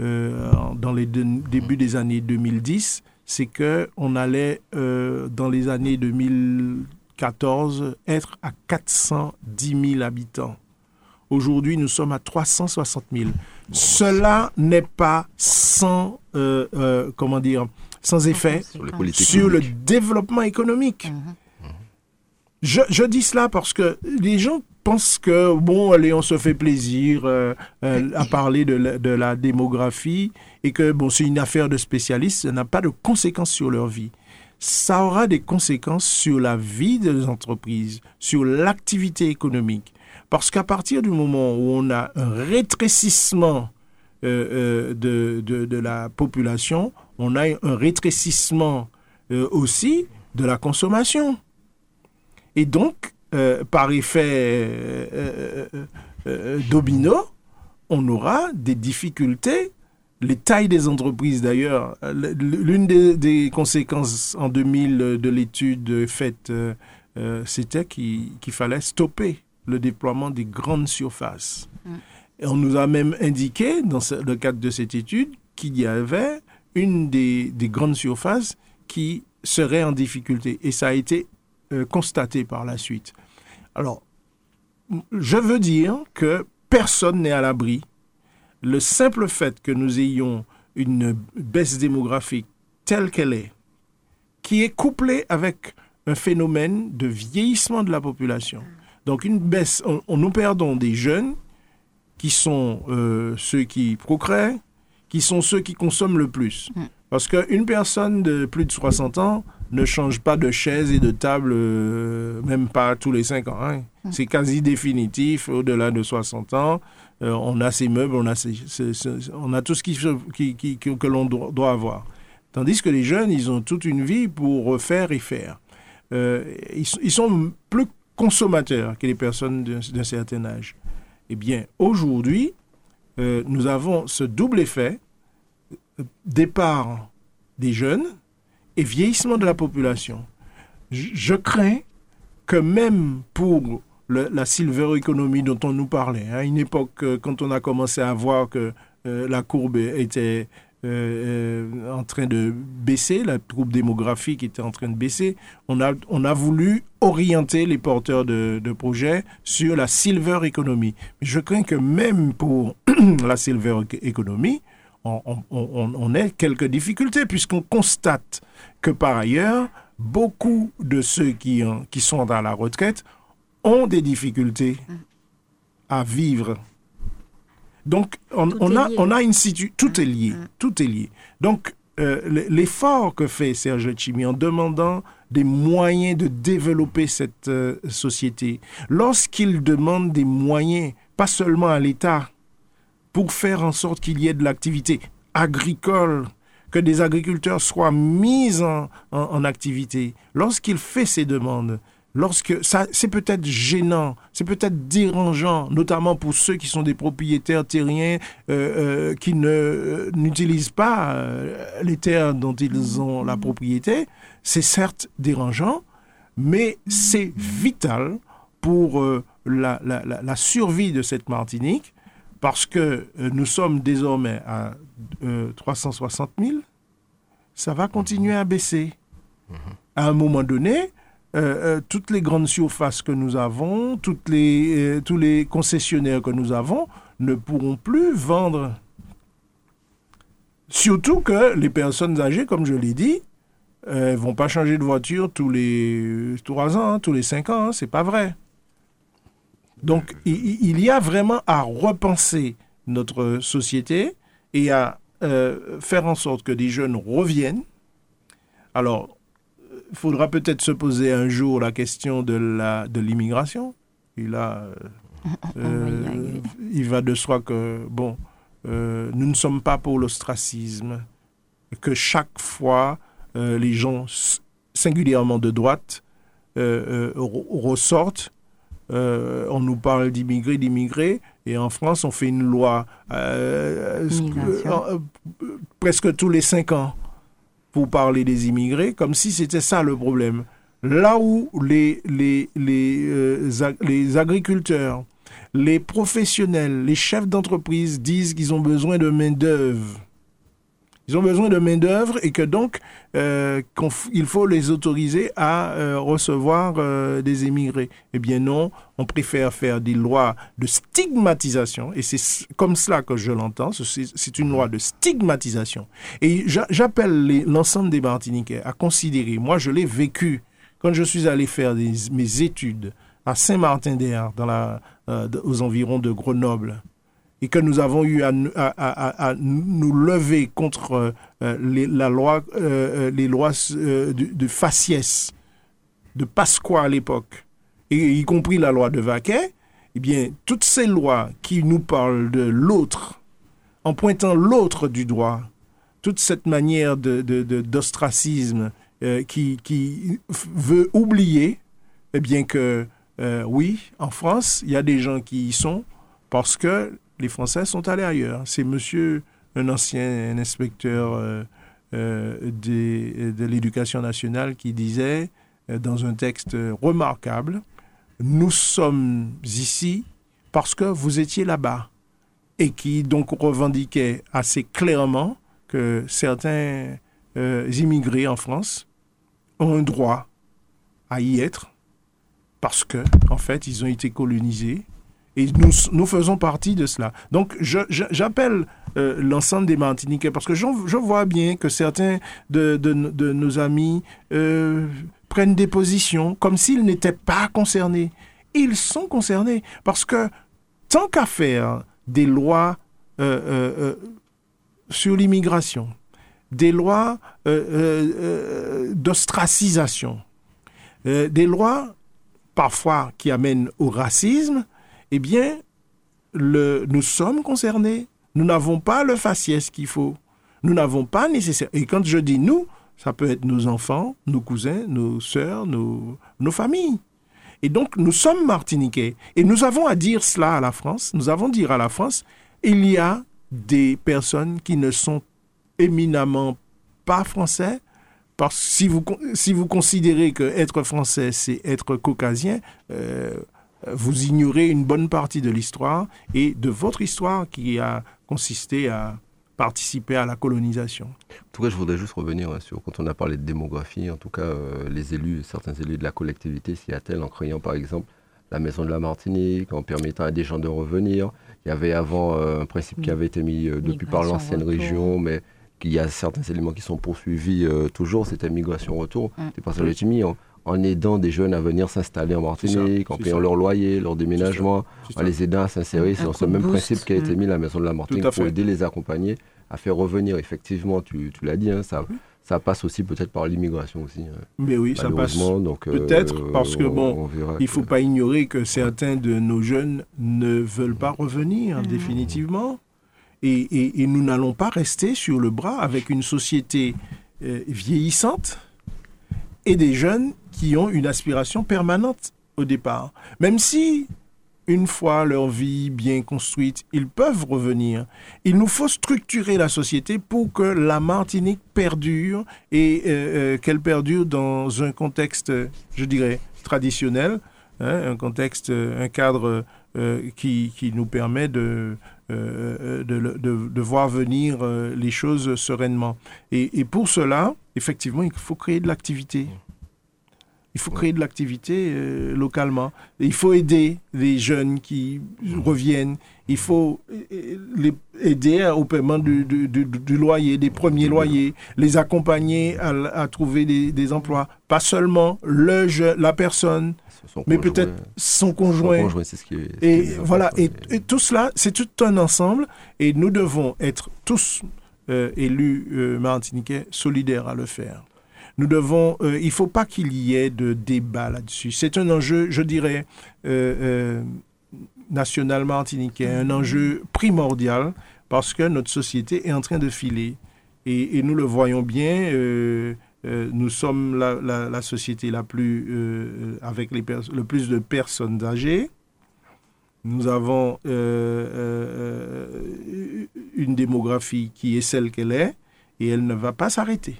euh, dans les débuts des années 2010, c'est que on allait dans les années 2014 être à 410 000 habitants. Aujourd'hui, nous sommes à 360 000. Cela n'est pas sans, euh, comment dire, sans effet Sur le développement économique. Mhm. Je, je dis cela parce que les gens pensent que, bon, allez, on se fait plaisir euh, euh, à parler de la, de la démographie et que, bon, c'est une affaire de spécialistes, ça n'a pas de conséquences sur leur vie. Ça aura des conséquences sur la vie des entreprises, sur l'activité économique. Parce qu'à partir du moment où on a un rétrécissement euh, euh, de, de, la population, on a un rétrécissement euh, aussi de la consommation. Et donc, par effet domino, on aura des difficultés. Les tailles des entreprises, d'ailleurs, euh, l'une des, des conséquences en 2000 de l'étude faite, euh, euh, c'était qu'il fallait stopper le déploiement des grandes surfaces. Et on nous a même indiqué, dans le cadre de cette étude, qu'il y avait une des, des grandes surfaces qui serait en difficulté. Et ça a été euh, constaté par la suite. Alors, je veux dire que personne n'est à l'abri. Le simple fait que nous ayons une baisse démographique telle qu'elle est, qui est couplée avec un phénomène de vieillissement de la population. Donc une baisse, on, on- nous perdons des jeunes qui sont euh, ceux qui procréent, qui sont ceux qui consomment le plus. Mm. Parce qu'une personne de plus de 60 ans ne change pas de chaise et de table, euh, même pas tous les 5 ans. hein. C'est quasi définitif. Au-delà de 60 ans, euh, on a ses meubles, on a, on a tout ce que, l'on doit, avoir. Tandis que les jeunes, ils ont toute une vie pour refaire et faire. Euh, ils, sont- plus consommateurs que les personnes d'un certain âge. Eh bien, aujourd'hui, euh, nous avons ce double effet, départ des jeunes et vieillissement de la population. Je crains que même pour la silver economy dont on nous parlait, à une époque euh, quand on a commencé à voir que euh, la courbe était euh, en train de baisser, la courbe démographique était en train de baisser, on a, on a voulu orienter les porteurs de, de projets sur la silver economy. Mais je crains que même pour la silver economy, on, on, on, ait quelques difficultés puisqu'on constate que par ailleurs, beaucoup de ceux qui, qui sont à la retraite ont des difficultés à vivre. Donc, on, a, on a une situation. Tout est lié. Mm. Tout est lié. Donc, euh, l'effort que fait Serge Chimi en demandant des moyens de développer cette euh, société, lorsqu'il demande des moyens, pas seulement à l'État, pour faire en sorte qu'il y ait de l'activité agricole, que des agriculteurs soient mis en, en- en activité, lorsqu'il fait ces demandes, lorsque ça, c'est peut-être gênant, c'est peut-être dérangeant, notamment pour ceux qui sont des propriétaires terriens euh, euh, qui ne euh, n'utilisent pas euh, les terres dont ils ont la propriété. C'est certes dérangeant, mais c'est vital pour la, la- survie de cette Martinique, parce que nous sommes désormais à euh, 360 000, ça va continuer à baisser. À un moment donné, euh, euh, toutes les grandes surfaces que nous avons, les, euh, tous les concessionnaires que nous avons ne pourront plus vendre. Surtout que les personnes âgées, comme je l'ai dit, ne vont pas changer de voiture tous les trois ans, hein, tous les cinq ans. hein, c'est pas vrai. Donc, il y a vraiment à repenser notre société et à faire en sorte que des jeunes reviennent. Alors, faudra peut-être se poser un jour la question de la de l'immigration. Et là, euh, euh, il va de soi que bon, euh, nous ne sommes pas pour l'ostracisme, que chaque fois euh, les gens singulièrement de droite re- ressortent. On nous parle d'immigrés, d'immigrés, et en France, on fait une loi presque tous les cinq ans pour parler des immigrés, comme si c'était ça le problème. Là où les, les, les, euh, les agriculteurs, les professionnels, les chefs d'entreprise disent qu'ils ont besoin de main-d'œuvre, Ils ont besoin de main-d'œuvre et que donc, euh, il faut les autoriser à euh, recevoir euh, des émigrés. Eh bien non, on préfère faire des lois de stigmatisation, et c'est comme cela que je l'entends, c'est une loi de stigmatisation. Et j'appelle l'ensemble des Martiniquais à considérer, moi je l'ai vécu quand je suis allé faire mes études à Saint-Martin-d'Air, aux environs de Grenoble et que nous avons eu à, nous lever contre euh, les, la loi, euh, euh, les lois de, faciès, de Pasqua à l'époque, y compris la loi de Vaquet, eh bien, toutes ces lois qui nous parlent de l'autre, en pointant l'autre du doigt, toute cette manière d'ostracisme de, qui, qui, veut oublier, eh bien que, oui, en France, il y a des gens qui y sont parce que les Français sont allés ailleurs. C'est monsieur, un ancien inspecteur euh, euh, de l'éducation nationale, qui disait euh, dans un texte remarquable, nous sommes ici parce que vous étiez là-bas. Et qui donc revendiquait assez clairement que certains immigrés en France ont un droit à y être parce que, en fait, ils ont été colonisés et nous, nous faisons partie de cela. Donc, j'appelle euh, l'ensemble des Martiniquais parce que je, vois bien que certains de, de, nos amis euh, prennent des positions comme s'ils n'étaient pas concernés. Ils sont concernés parce que tant qu'à faire des lois euh, sur l'immigration, des lois d'ostracisation, des lois parfois qui amènent au racisme, eh bien, nous sommes concernés. Nous n'avons pas le faciès qu'il faut. Nous n'avons pas nécessaire. Et quand je dis nous, ça peut être nos enfants, nos cousins, nos sœurs, nos, nos familles. Et donc, nous sommes martiniquais. Et nous avons à dire cela à la France. Nous avons à dire à la France, il y a des personnes qui ne sont éminemment pas français. Parce que si vous, si vous considérez que être français, c'est être caucasien, euh, vous ignorez une bonne partie de l'histoire et de votre histoire qui a consisté à participer à la colonisation. En tout cas, je voudrais juste revenir hein, sur quand on a parlé de démographie, en tout cas, euh, les élus, certains élus de la collectivité s'y attellent en créant par exemple la maison de la Martinique, en permettant à des gens de revenir. Il y avait avant euh, un principe qui avait été mis euh, depuis par l'ancienne région, mais qu'il y a certains éléments qui sont poursuivis toujours, c'était migration-retour. Mm. C'est parce que j'ai mis en aidant des jeunes à venir s'installer en Martinique, en payant leur loyer, leur déménagement, en les aidant à s'insérer. C'est dans ce même principe qui a été mis la Maison de la Martinique pour aider les accompagner à faire revenir. Effectivement, tu, l'as dit, hein, ça, ça passe aussi peut-être par l'immigration aussi. Hein. Mais oui, ça passe. Peut-être euh, parce que bon, il faut pas ignorer que certains de nos jeunes ne veulent pas revenir mmh. définitivement. Et, nous n'allons pas rester sur le bras avec une société euh, vieillissante et des jeunes qui ont une aspiration permanente au départ. Même si, une fois leur vie bien construite, ils peuvent revenir, il nous faut structurer la société pour que la Martinique perdure et euh, euh, qu'elle perdure dans un contexte, je dirais, traditionnel, hein, un contexte, un cadre euh, qui, qui, nous permet de, de, voir venir les choses sereinement. Et, pour cela, effectivement, il faut créer de l'activité. Il faut créer de l'activité euh, localement. Il faut aider les jeunes qui reviennent. Il faut euh, les aider au paiement du, loyer, des premiers loyers, les accompagner à, trouver des, emplois. Pas seulement le la personne, mais peut-être son conjoint. et voilà, et, tout cela, c'est tout un ensemble. Et nous devons être tous euh, élus martiniquais solidaires à le faire. Nous devons, euh, il ne faut pas qu'il y ait de débat là-dessus. C'est un enjeu, je dirais, euh, euh, national martiniquais, un enjeu primordial parce que notre société est en train de filer. Et, nous le voyons bien, nous sommes la, société la plus, avec les le plus de personnes âgées. Nous avons une démographie qui est celle qu'elle est et elle ne va pas s'arrêter.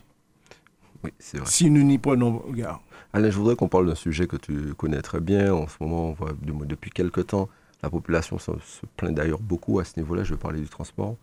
Si nous n'y prenons garde. Alain, je voudrais qu'on parle d'un sujet que tu connais très bien. En ce moment, on voit depuis quelque temps, la population se, plaint d'ailleurs beaucoup à ce niveau-là. Je vais parler du transport.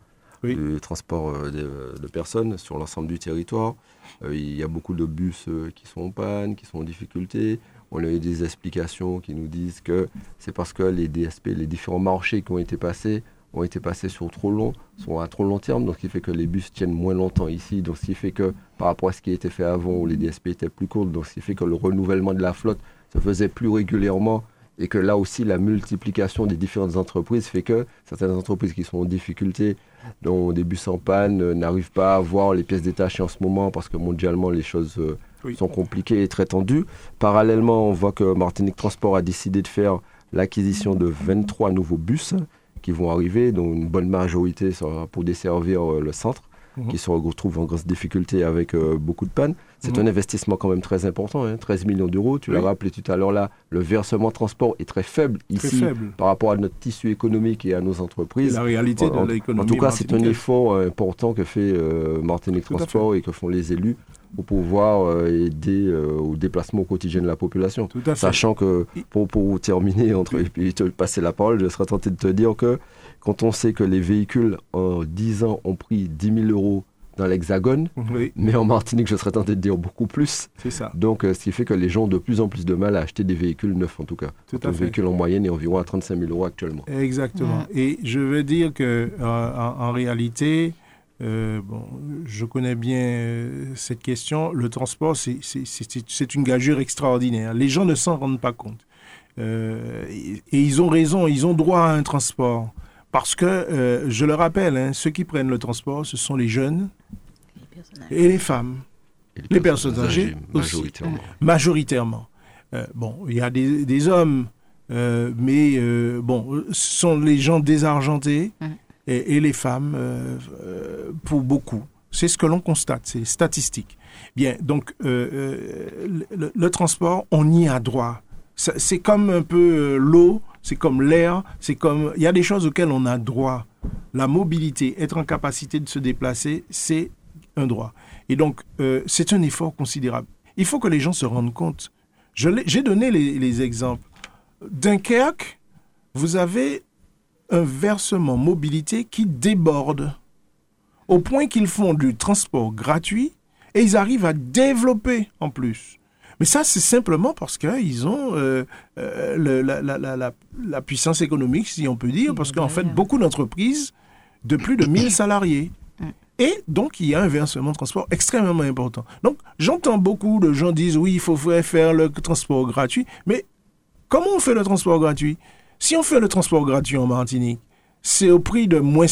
du transport de, de, personnes sur l'ensemble du territoire. il y a beaucoup de bus qui sont en panne, qui sont en difficulté. On a eu des explications qui nous disent que c'est parce que les DSP, les différents marchés qui ont été passés, ont été passés sur trop long, sont à trop long terme, donc ce qui fait que les bus tiennent moins longtemps ici, donc ce qui fait que par rapport à ce qui a été fait avant où les DSP étaient plus courtes, donc ce qui fait que le renouvellement de la flotte se faisait plus régulièrement et que là aussi la multiplication des différentes entreprises fait que certaines entreprises qui sont en difficulté, dont des bus en panne, euh, n'arrivent pas à avoir les pièces détachées en ce moment parce que mondialement les choses euh, sont compliquées et très tendues. Parallèlement, on voit que Martinique Transport a décidé de faire l'acquisition de 23 nouveaux bus qui vont arriver, dont une bonne majorité sera pour desservir euh, le centre, mhm. qui se retrouve en grosse difficulté avec euh, beaucoup de pannes. C'est mhm. un investissement quand même très important, 13 hein, millions d'euros. Tu l'as rappelé tout à l'heure là, le versement transport est très faible ici par rapport à notre tissu économique et à nos entreprises. la réalité de l'économie. En tout cas, c'est un effort euh, important que fait Martinique Transport et que font les élus pour pouvoir euh, aider euh, au déplacement quotidien de la population. Sachant que, pour, pour terminer, entre, et puis te passer la parole, je serais tenté de te dire que quand on sait que les véhicules en 10 ans ont pris 10 000 euros dans l'Hexagone, mais en Martinique, je serais tenté de dire beaucoup plus. C'est ça. Donc, euh, ce qui fait que les gens ont de plus en plus de mal à acheter des véhicules neufs, en tout cas. Tout un véhicule en moyenne est environ à 35 000 euros actuellement. Exactement. Et je veux dire que en, réalité, euh, bon, je connais bien euh, cette question. Le transport, c'est une gageure extraordinaire. Les gens ne s'en rendent pas compte. Euh, et, ils ont raison, ils ont droit à un transport. Parce que, je le rappelle, hein, ceux qui prennent le transport, ce sont les jeunes et les femmes. les, personnes, âgées, majoritairement. majoritairement. bon, il y a des, des hommes, mais bon, ce sont les gens désargentés. Hum et, les femmes euh, euh, pour beaucoup. C'est ce que l'on constate, c'est statistique. Bien, donc euh, le, transport, on y a droit. C'est comme un peu l'eau, c'est comme l'air, c'est comme il y a des choses auxquelles on a droit. La mobilité, être en capacité de se déplacer, c'est un droit. Et donc c'est un effort considérable. Il faut que les gens se rendent compte. J'ai donné les, les exemples. Dunkerque, vous avez un versement mobilité qui déborde au point qu'ils font du transport gratuit et ils arrivent à développer en plus. Mais ça, c'est simplement parce qu'ils ont euh, euh, la, puissance économique, si on peut dire, parce qu'en fait, beaucoup d'entreprises de plus de 1000 salariés. Et donc, il y a un versement de transport extrêmement important. Donc, j'entends beaucoup de gens dire, oui, il faut faire le transport gratuit. Mais comment on fait le transport gratuit? Si on fait le transport gratuit en Martinique, c'est au prix de moins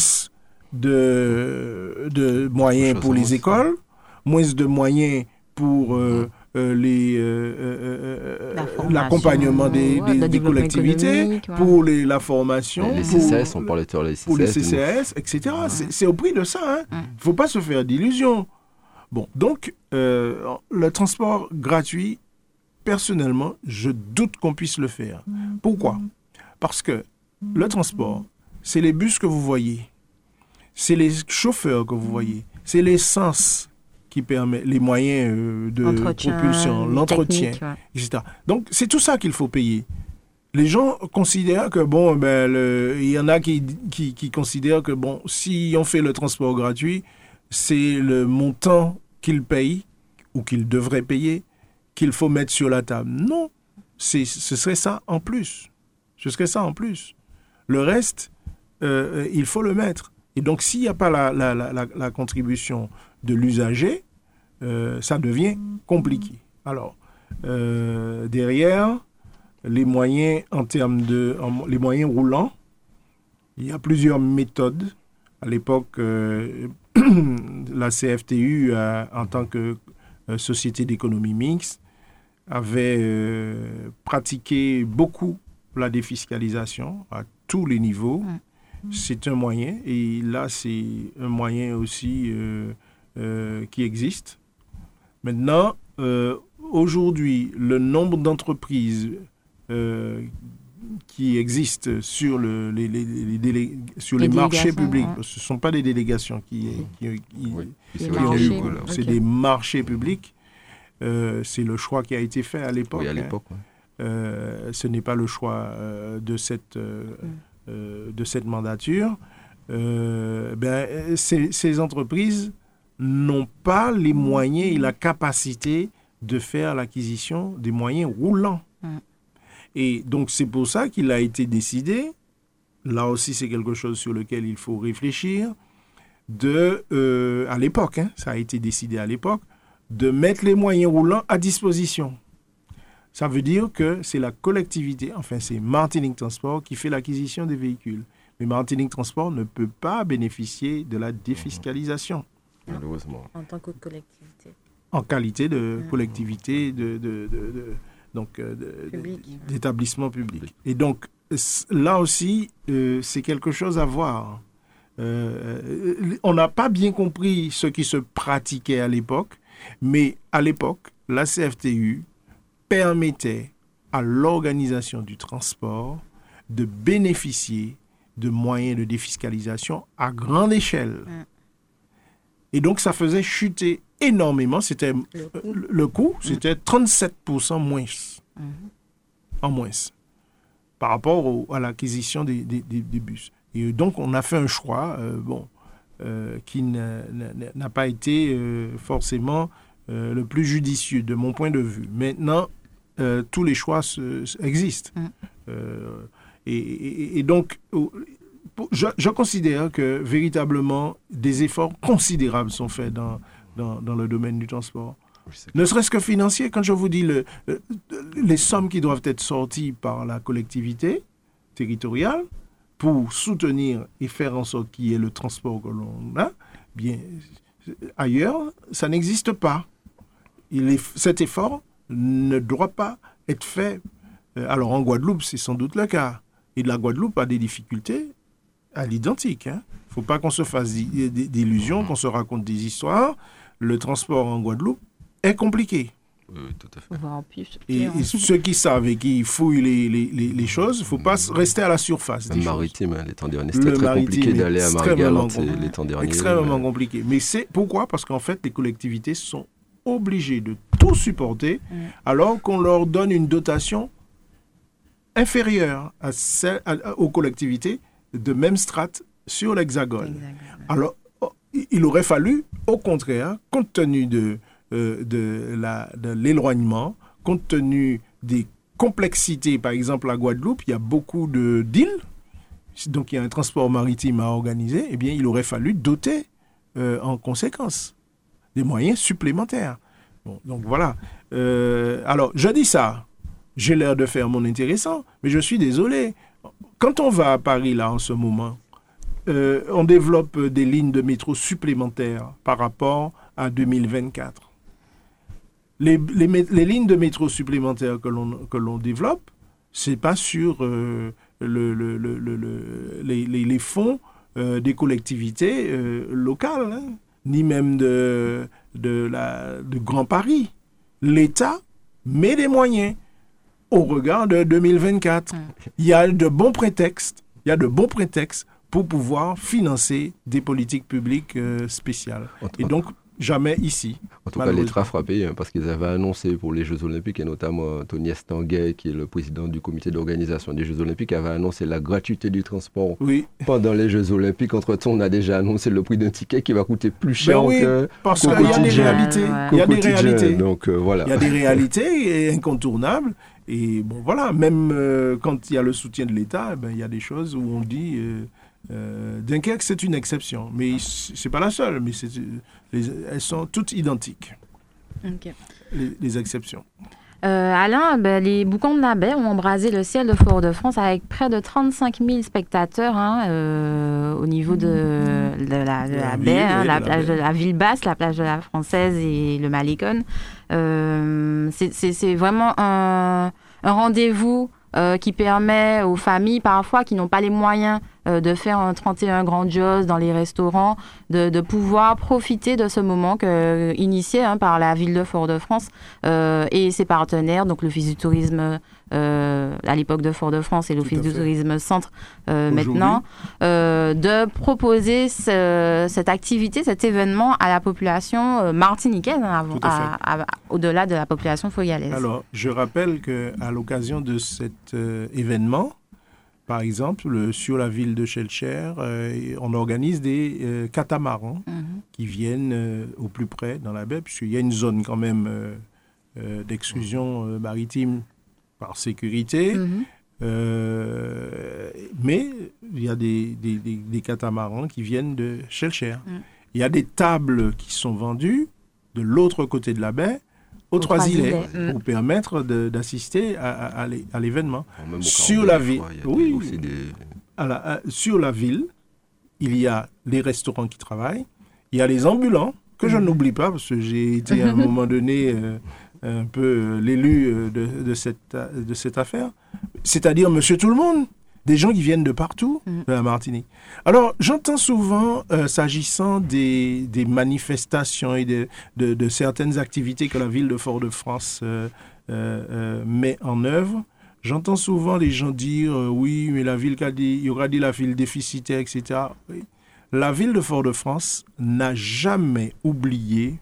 de, de moyens pour les écoles, moins de moyens pour euh, euh, les euh, l'accompagnement des, des, collectivités, pour les, la formation, les CCS, on parlait de les CCS, pour les CCS, etc. C'est au prix de ça. Il hein. ne faut pas se faire d'illusions. Bon, donc le transport gratuit, personnellement, je doute qu'on puisse le faire. Pourquoi? Parce que le transport, c'est les bus que vous voyez, c'est les chauffeurs que vous voyez, c'est l'essence qui permet les moyens euh, de propulsion, l'entretien, etc. Donc c'est tout ça qu'il faut payer. Les gens considèrent que, bon, ben, il y en a qui, qui, qui, considèrent que, bon, si on fait le transport gratuit, c'est le montant qu'ils payent ou qu'ils devraient payer qu'il faut mettre sur la table. Non, ce serait ça en plus. Ce serait ça en plus. Le reste, euh, il faut le mettre. Et donc, s'il n'y a pas la, contribution de l'usager, euh, ça devient compliqué. Alors, euh, derrière, les moyens en termes de les moyens roulants, il y a plusieurs méthodes. À l'époque, la CFTU, en tant que société d'économie mixte, avait pratiqué beaucoup la défiscalisation à tous les niveaux. C'est un moyen, et là, c'est un moyen aussi euh, euh, qui existe. Maintenant, euh, aujourd'hui, le nombre d'entreprises qui existent sur, le, les, les, sur les, marchés publics, ce ne sont pas des délégations qui, c'est des marchés publics. c'est le choix qui a été fait à l'époque. Oui, à l'époque. Hein. Euh, ce n'est pas le choix euh, de, cette, euh, de cette mandature. ben, ces, ces entreprises n'ont pas les moyens et la capacité de faire l'acquisition des moyens roulants. Mm. Et donc c'est pour ça qu'il a été décidé, là aussi c'est quelque chose sur lequel il faut réfléchir, de, euh, à l'époque, hein, ça a été décidé à l'époque, de mettre les moyens roulants à disposition. Ça veut dire que c'est la collectivité, enfin c'est Martinique Transport qui fait l'acquisition des véhicules. Mais Martinique Transport ne peut pas bénéficier de la défiscalisation. Malheureusement. En tant que collectivité. En qualité de collectivité de, de, de, donc euh, d'établissement public. Et donc là aussi, euh, c'est quelque chose à voir. Euh, on n'a pas bien compris ce qui se pratiquait à l'époque, mais à l'époque, la CFTU permettait à l'organisation du transport de bénéficier de moyens de défiscalisation à grande échelle. Mm. Et donc, ça faisait chuter énormément. C'était le coût, mm. c'était 37% moins mm-hmm. en moins par rapport à l'acquisition des, bus. Et donc, on a fait un choix, euh, bon, euh, qui n'a pas été euh, forcément le plus judicieux de mon point de vue. Maintenant, tous les choix existent. Mm. et, donc, je, considère que véritablement des efforts considérables sont faits dans, dans, le domaine du transport. ne serait-ce que financier, quand je vous dis le, les sommes qui doivent être sorties par la collectivité territoriale pour soutenir et faire en sorte qu'il y ait le transport que l'on a, bien ailleurs, ça n'existe pas. Il est, cet effort ne doit pas être fait. Euh, alors en Guadeloupe, c'est sans doute le cas. Et la Guadeloupe a des difficultés à l'identique. Il hein. ne faut pas qu'on se fasse d'illusions, qu'on se raconte des histoires. Le transport en Guadeloupe est compliqué. Oui, tout à fait. Et, ceux qui savent et qui fouillent les, les, les choses, il ne faut pas rester à la surface. Le maritime, hein, l'étang dernier, c'était très compliqué d'aller à Marie-Galante l'étang dernier. Extrêmement compliqué. Mais c'est pourquoi? Parce qu'en fait, les collectivités sont obligées de tout supporter alors qu'on leur donne une dotation inférieure à celle, aux collectivités de même strate sur l'hexagone. Alors, il aurait fallu, au contraire, compte tenu de, euh, de l'éloignement, compte tenu des complexités, par exemple à Guadeloupe, il y a beaucoup d'îles, donc il y a un transport maritime à organiser, eh bien, il aurait fallu doter euh, en conséquence des moyens supplémentaires. donc voilà. Euh, alors, je dis ça, j'ai l'air de faire mon intéressant, mais je suis désolé quand on va à Paris, là, en ce moment, euh, on développe des lignes de métro supplémentaires par rapport à 2024. Les, lignes de métro supplémentaires que l'on développe, c'est pas sur euh, les, fonds euh, des collectivités locales, hein, ni même de, de Grand Paris. L'État met des moyens au regard de 2024. Il y a de bons prétextes, il y a de bons prétextes pour pouvoir financer des politiques publiques euh, spéciales. Et donc, jamais ici. En tout cas, l'État frappé hein, parce qu'ils avaient annoncé pour les Jeux Olympiques, et notamment Tony Estanguet, qui est le président du comité d'organisation des Jeux Olympiques, avait annoncé la gratuité du transport oui. pendant les Jeux Olympiques. Entre-temps, on a déjà annoncé le prix d'un ticket qui va coûter plus cher ben oui, que, parce qu'il y a des réalités. Il y a des réalités. Donc, euh, voilà. Il y a des réalités incontournables. Et bon, voilà, même euh, quand il y a le soutien de l'État, eh ben, il y a des choses où on dit euh, euh Dunkerque, c'est une exception. Mais c'est pas la seule, mais elles sont toutes identiques. Les, exceptions. Alain, ben, les boucans de la baie ont embrasé le ciel de Fort-de-France avec près de 35 000 spectateurs hein, au niveau de, la, baie, hein, la, plage de la ville basse, la plage de la Française et le Malécon. C'est vraiment un un rendez-vous euh, qui permet aux familles parfois qui n'ont pas les moyens euh, de faire un 31 grandiose dans les restaurants, de, pouvoir profiter de ce moment que, initié hein, par la ville de Fort-de-France euh, et ses partenaires, donc l'Office du tourisme euh, à l'époque de Fort-de-France et l'Office du tourisme centre maintenant, de proposer cette activité, cet événement à la population martiniquaise, hein, au-delà de la population fogalaise. Alors, je rappelle qu'à l'occasion de cet événement, Par exemple, sur la ville de Shelcher, on organise des catamarans mhm. qui viennent au plus près dans la baie, puisqu'il y a une zone quand même d'exclusion maritime par sécurité. Mhm. mais il y a des, des, catamarans qui viennent de Shelcher. Mhm. Il y a des tables qui sont vendues de l'autre côté de la baie aux trois îlets mm. pour permettre d'assister à, à, l'événement. Sur la ville, oui, sur la ville, il y a les restaurants qui travaillent, il y a les ambulants que je mm. n'oublie pas parce que j'ai été à un moment donné euh, un peu euh, l'élu euh, de, de, cette, de cette affaire, c'est-à-dire Monsieur Tout le Monde des gens qui viennent de partout mm. de la Martinique. Alors, j'entends souvent, euh, s'agissant des, des, manifestations et de, de, certaines activités que la ville de Fort-de-France euh, euh, met en œuvre, j'entends souvent les gens dire oui, mais la ville, il y aura dit la ville déficitaire, etc. La ville de Fort-de-France n'a jamais oublié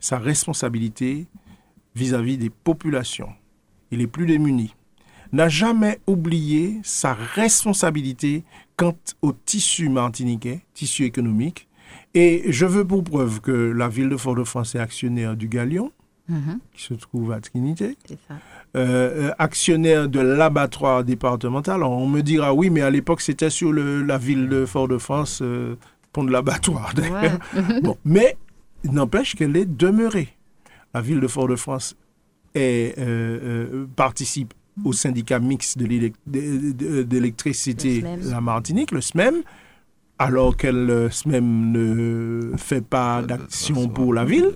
sa responsabilité vis-à-vis -vis des populations et les plus démunis n'a jamais oublié sa responsabilité quant au tissu martiniquais, tissu économique. Et je veux pour preuve que la ville de Fort-de-France est actionnaire du Galion, mhm. qui se trouve à Trinité. Euh, euh, actionnaire de l'abattoir départemental. on me dira, oui, mais à l'époque, c'était sur la ville de Fort-de-France, euh, pont de l'abattoir. bon, mais n'empêche qu'elle est demeurée. La ville de Fort-de-France participe au syndicat mixte d'électricité la Martinique, le SMEM, alors qu'elle le SMEM ne fait pas d'action pour la ville.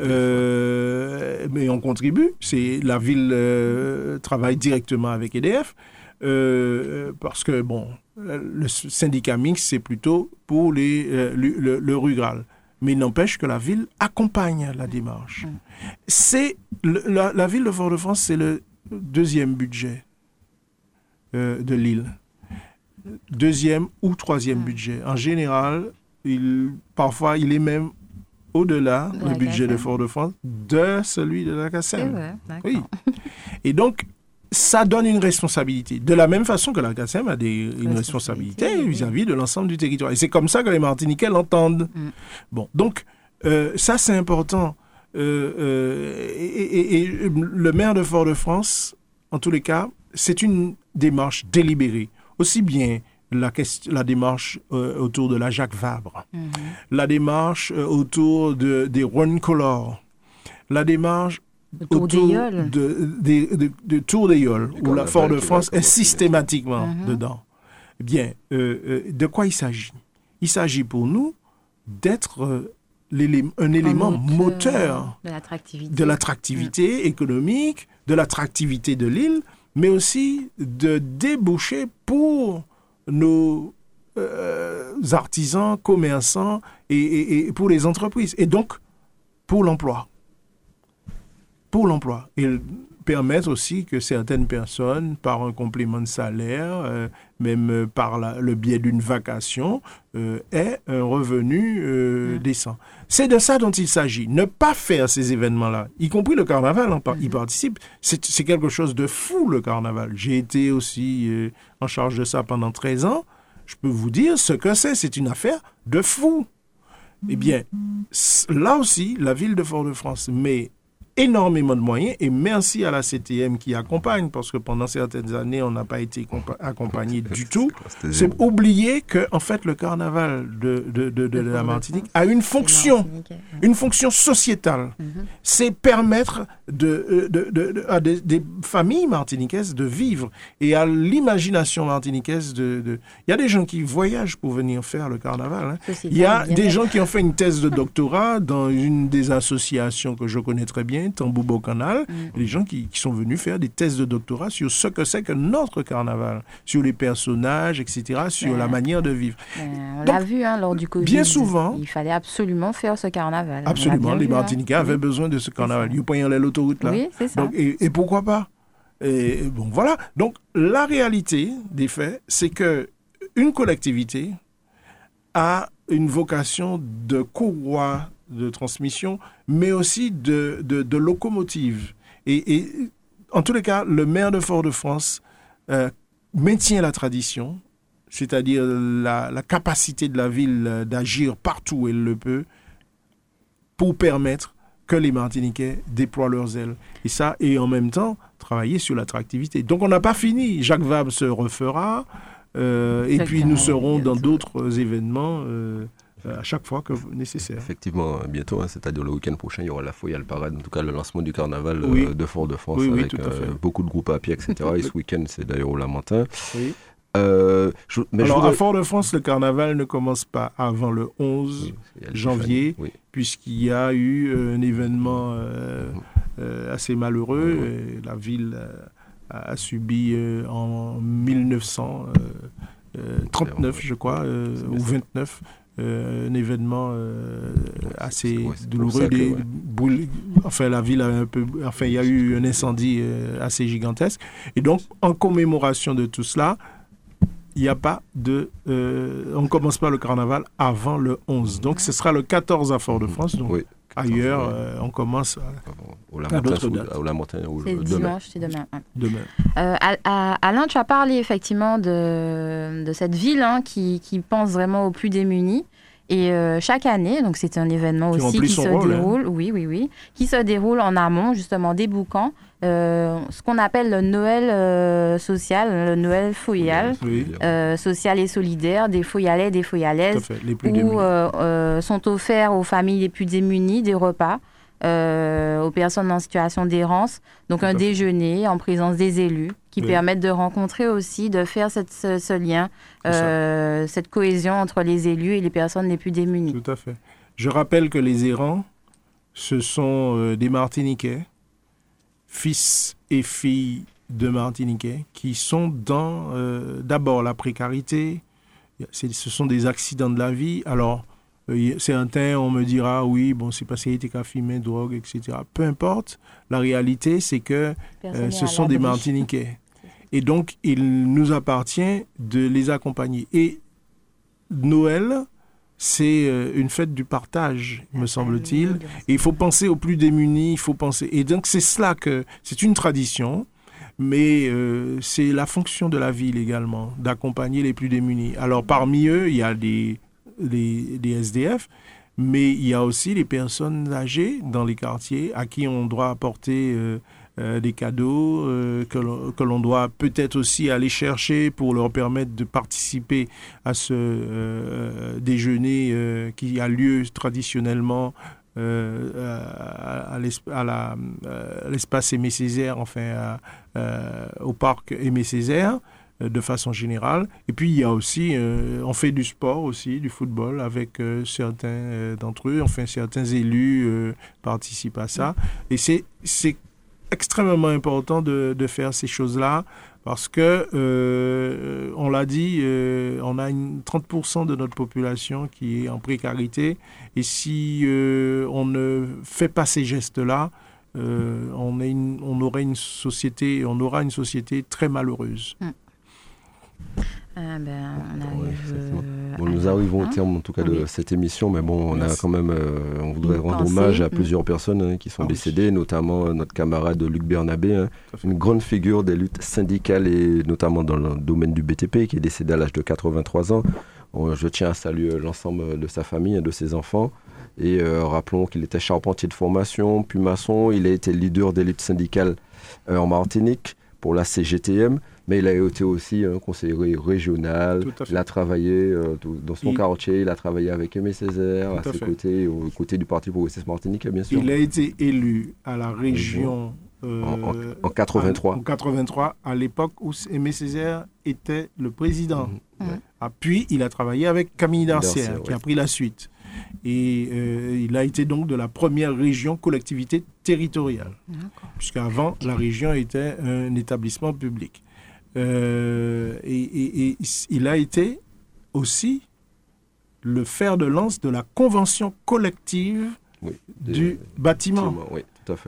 Euh, mais on contribue. C'est la ville euh, travaille directement avec EDF. Euh, parce que bon, le syndicat mixte c'est plutôt pour les, le, le, rural mais il n'empêche que la ville accompagne la démarche. C'est la, la, ville de Fort-de-France, c'est le deuxième budget euh, de l'île. Deuxième ou troisième budget. En général, il, parfois, il est même au-delà, le budget de Fort-de-France, de celui de la CACEM. oui. Et donc, ça donne une responsabilité. De la même façon que la CACEM a des, une responsabilité vis-à-vis de l'ensemble du territoire. Et c'est comme ça que les Martiniquais l'entendent. Hmm. Bon, donc, euh, ça, c'est important. Euh, euh, et, le maire de Fort-de-France, en tous les cas, c'est une démarche délibérée. Aussi bien la, question, la démarche euh, autour de la Jacques Vabre, mhm. la démarche autour de, des Run Color, la démarche autour, de, de, de, Tour des Yoles, où la Fort-de-France est systématiquement mhm. dedans. Eh bien, de quoi il s'agit? Il s'agit pour nous d'être un élément moteur, de l'attractivité économique, de l'attractivité de l'île, mais aussi de déboucher pour nos euh, artisans, commerçants et, pour les entreprises. Et donc, pour l'emploi. Pour l'emploi. Et permettre aussi que certaines personnes, par un complément de salaire, euh, même euh, par le biais d'une vacation, euh, aient un revenu euh, mmh. décent. C'est de ça dont il s'agit. Ne pas faire ces événements-là, y compris le carnaval, hein, y mmh. participe. C'est quelque chose de fou, le carnaval. J'ai été aussi en charge de ça pendant 13 ans. Je peux vous dire ce que c'est. C'est une affaire de fou. Eh bien, là aussi, la ville de Fort-de-France met énormément de moyens et merci à la CTM qui accompagne parce que pendant certaines années on n'a pas été accompagné du tout. C'est oublier que en fait le carnaval de, de, de, la Martinique a une fonction, une fonction sociétale. Mhm. C'est permettre de, de, à des, familles martiniquaises de vivre et à l'imagination martiniquaise de, Il y a des gens qui voyagent pour venir faire le carnaval. Hein. Il y a des gens qui ont fait une thèse de doctorat dans une des associations que je connais très bien Tamboubo Canal, mm. les gens qui, sont venus faire des thèses de doctorat sur ce que c'est que notre carnaval, sur les personnages, etc., sur la manière de vivre. on l'a vu hein, lors du Covid. Bien souvent. Il fallait absolument faire ce carnaval. Absolument, les hein. Martiniquais avaient besoin de ce carnaval. Ils prenaient l'autoroute là. Oui, c'est ça. et, pourquoi pas? Et bon, voilà. Donc, la réalité des faits, c'est que une collectivité a une vocation de courroie de transmission, mais aussi de, de, locomotive. Et, en tous les cas, le maire de Fort-de-France, euh, maintient la tradition, c'est-à-dire la, la, capacité de la ville d'agir partout où elle le peut, pour permettre que les Martiniquais déploient leurs ailes. Et ça, et en même temps, travailler sur l'attractivité. Donc on n'a pas fini. Jacques Vabre se refera. Euh, et puis nous serons dans d'autres événements euh, à chaque fois que nécessaire. Effectivement, bientôt, hein, c'est-à-dire le week-end prochain, il y aura la folie à le parade, en tout cas le lancement du carnaval euh, de Fort-de-France avec beaucoup de groupes à pied, etc. et ce week-end, c'est d'ailleurs au Lamentin. Euh, Alors, à Fort-de-France, le carnaval ne commence pas avant le 11 janvier, puisqu'il y a eu un événement assez malheureux. la ville a, subi euh, en 1939, euh, euh, je crois, ou 29, un événement assez douloureux. enfin, la ville a un peu, enfin, il y a eu un incendie assez gigantesque. Et donc, en commémoration de tout cela, il n'y a pas de. on ne commence pas le carnaval avant le 11. Donc, ce sera le 14 à Fort-de-France. Donc, Ailleurs, euh, on commence au la montagne. C'est dimanche, c'est demain. demain. Euh, Alain, tu as parlé effectivement de, de cette ville hein, qui, qui, pense vraiment aux plus démunis. Et euh, chaque année, donc c'est un événement aussi qui se hein. déroule, oui, oui, oui, qui se déroule en amont justement des boucans, ce qu'on appelle le Noël euh, social, le Noël foyal, social et solidaire, des foyalais, des foyalaises, où sont offerts aux familles les plus démunies des repas. aux personnes en situation d'errance. Donc un déjeuner en présence des élus qui permettent de rencontrer aussi, de faire cette, ce, lien, euh, cette cohésion entre les élus et les personnes les plus démunies. Tout à fait. Je rappelle que les errants, ce sont euh, des Martiniquais, fils et filles de Martiniquais, qui sont dans euh, d'abord la précarité, ce sont des accidents de la vie. Alors, certains, on me dira, oui, bon, c'est parce qu'il était qu'à fumer, drogue, etc. Peu importe. La réalité, c'est que ce sont des Martiniquais. Et donc, il nous appartient de les accompagner. Et Noël, c'est euh, une fête du partage, me semble-t-il. Et il faut penser aux plus démunis, il faut penser. Et donc, c'est cela que. C'est une tradition, mais euh, c'est la fonction de la ville également, d'accompagner les plus démunis. Alors, parmi eux, il y a des, des, SDF, mais il y a aussi les personnes âgées dans les quartiers à qui on doit apporter. Euh, euh, des cadeaux euh, que l'on doit peut-être aussi aller chercher pour leur permettre de participer à ce euh, déjeuner qui a lieu traditionnellement à, l'espace Aimé Césaire, enfin au parc Aimé Césaire de façon générale. Et puis il y a aussi, on fait du sport aussi, du football avec certains d'entre eux, enfin certains élus participent à ça. Et c'est extrêmement important de, de faire ces choses-là parce que, euh, on l'a dit, euh, on a une, 30% de notre population qui est en précarité. Et si euh, on ne fait pas ces gestes-là, on, est on, aurait une société, on aura une société très malheureuse. Mm. Ah ben, on nous arrivons au terme en tout cas de cette émission, mais bon, on a quand même, euh, on voudrait rendre hommage à mm. plusieurs personnes hein, qui sont ah décédées, notamment euh, notre camarade Luc Bernabé, hein, une grande figure des luttes syndicales et notamment dans le domaine du BTP, qui est décédé à l'âge de 83 ans. je tiens à saluer l'ensemble de sa famille et de ses enfants. Et euh, rappelons qu'il était charpentier de formation, puis maçon. Il a été leader des luttes syndicales en Martinique pour la CGTM mais il a été aussi un conseiller régional. Il a travaillé euh, dans son quartier, il a travaillé avec Aimé Césaire, à ses côtés, aux côtés du Parti progressiste martinique, bien sûr. Il a été élu à la région. en, 83. Euh, en 83, à l'époque où Aimé Césaire était le président. Mhm. Ah, puis, il a travaillé avec Camille Darcière, qui a pris la suite. Et euh, il a été donc de la première région collectivité territoriale, puisqu'avant, la région était un établissement public. Euh, et, il a été aussi le fer de lance de la convention collective du bâtiment,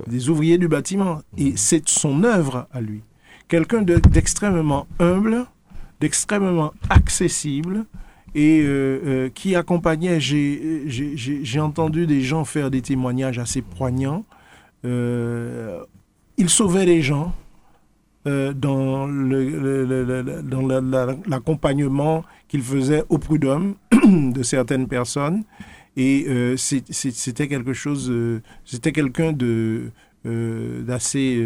des ouvriers du bâtiment. Et mhm. c'est son œuvre à lui. Quelqu'un d'extrêmement humble, d'extrêmement accessible et euh, euh, qui accompagnait, j'ai entendu des gens faire des témoignages assez poignants. il sauvait les gens, dans l'accompagnement qu'il faisait au prud'homme de certaines personnes. Et c'était quelque chose, c'était quelqu'un de d'assez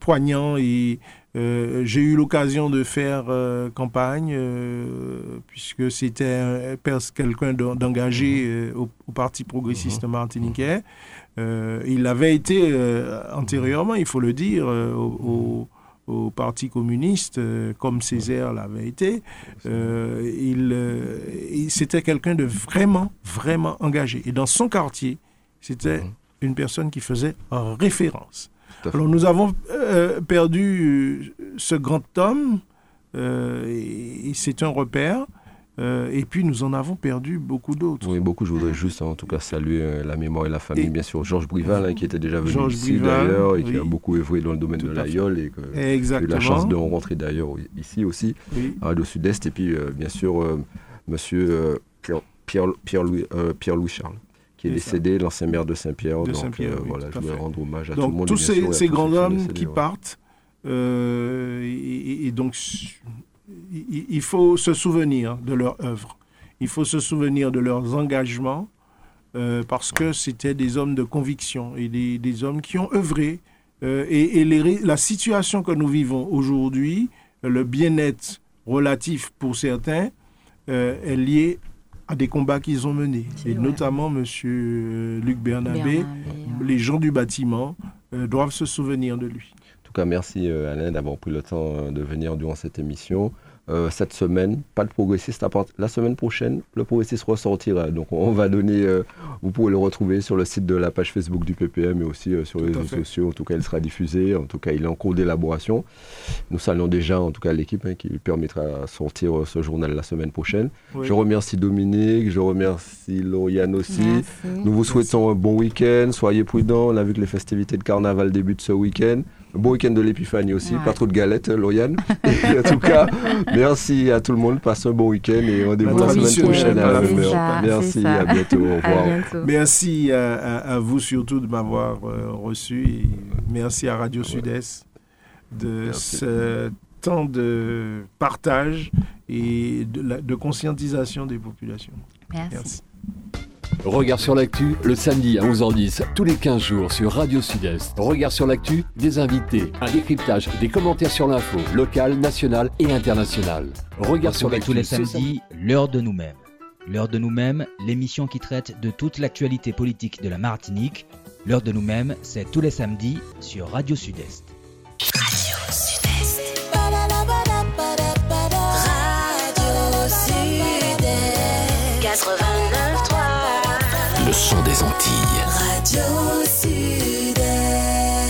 poignant et euh, j'ai eu l'occasion de faire euh, campagne euh, puisque c'était quelqu'un d'engagé mhm. au, Parti progressiste mhm. Martiniquais. il avait été antérieurement, il faut le dire, au, Parti communiste, comme Césaire l'avait été. il, c'était quelqu'un de vraiment, vraiment engagé. Et dans son quartier, c'était mhm. une personne qui faisait référence. Alors nous avons euh, perdu euh, ce grand homme, euh, et, c'est un repère. Et puis nous en avons perdu beaucoup d'autres. Oui, beaucoup. Je voudrais juste en tout cas saluer la mémoire et la famille, bien sûr. Georges Brival, hein, qui était déjà venu ici d'ailleurs, et qui a beaucoup évolué dans le domaine de l'aïeul, et que j'ai eu la chance de rencontrer d'ailleurs ici aussi, à Radio Sud-Est. Et puis bien sûr, monsieur Pierre-Louis Pierre Charles qui est, décédé, l'ancien maire de Saint-Pierre. Donc euh, voilà, je voudrais rendre hommage à tout le monde. Tous ces, ces grands hommes qui partent, euh, et, donc il faut se souvenir de leur œuvre, il faut se souvenir de leurs engagements, euh, parce que c'était des hommes de conviction et des, des hommes qui ont œuvré. et, et les, la situation que nous vivons aujourd'hui, le bien-être relatif pour certains, est lié à des combats qu'ils ont menés. Et notamment M. Euh, Luc Bernabé, les gens du bâtiment euh, doivent se souvenir de lui. Cas, merci euh, Alain d'avoir pris le temps de venir durant cette émission. Euh, cette semaine. Pas de progressiste. La semaine prochaine, le progressiste ressortira. Donc on va donner, euh, vous pouvez le retrouver sur le site de la page Facebook du PPM et aussi euh, sur les réseaux sociaux. En tout cas, il sera diffusé. En tout cas, il est en cours d'élaboration. Nous saluons déjà, en tout cas, l'équipe hein, qui lui permettra de sortir ce journal la semaine prochaine. Je remercie Dominique, je remercie Lauriane aussi. Nous vous souhaitons un bon week-end. Soyez prudents. On a vu que les festivités de carnaval débutent ce week-end. Bon week-end de l'épiphanie aussi, pas trop de galettes, Lauriane. en tout cas, merci à tout le monde, passe un bon week-end et rendez-vous la semaine prochaine à la même heure. Merci, à bientôt, au revoir. Merci à, vous surtout de m'avoir euh, reçu et merci à Radio Sud-Est de ce temps de partage et de, de conscientisation des populations. merci. Regard sur l'actu, le samedi à 11h10, tous les 15 jours sur Radio Sud-Est. Regard sur l'actu, des invités, un décryptage, des commentaires sur l'info, locale, nationale et internationale. Regard sur l'actu. tous les samedis, l'heure de nous-mêmes. L'heure de nous-mêmes, l'émission qui traite de toute l'actualité politique de la Martinique. L'heure de nous-mêmes, c'est tous les samedis sur Radio Sud-Est. Radio Sud-Est. Radio Sud-Est. 89 le son des Antilles. Radio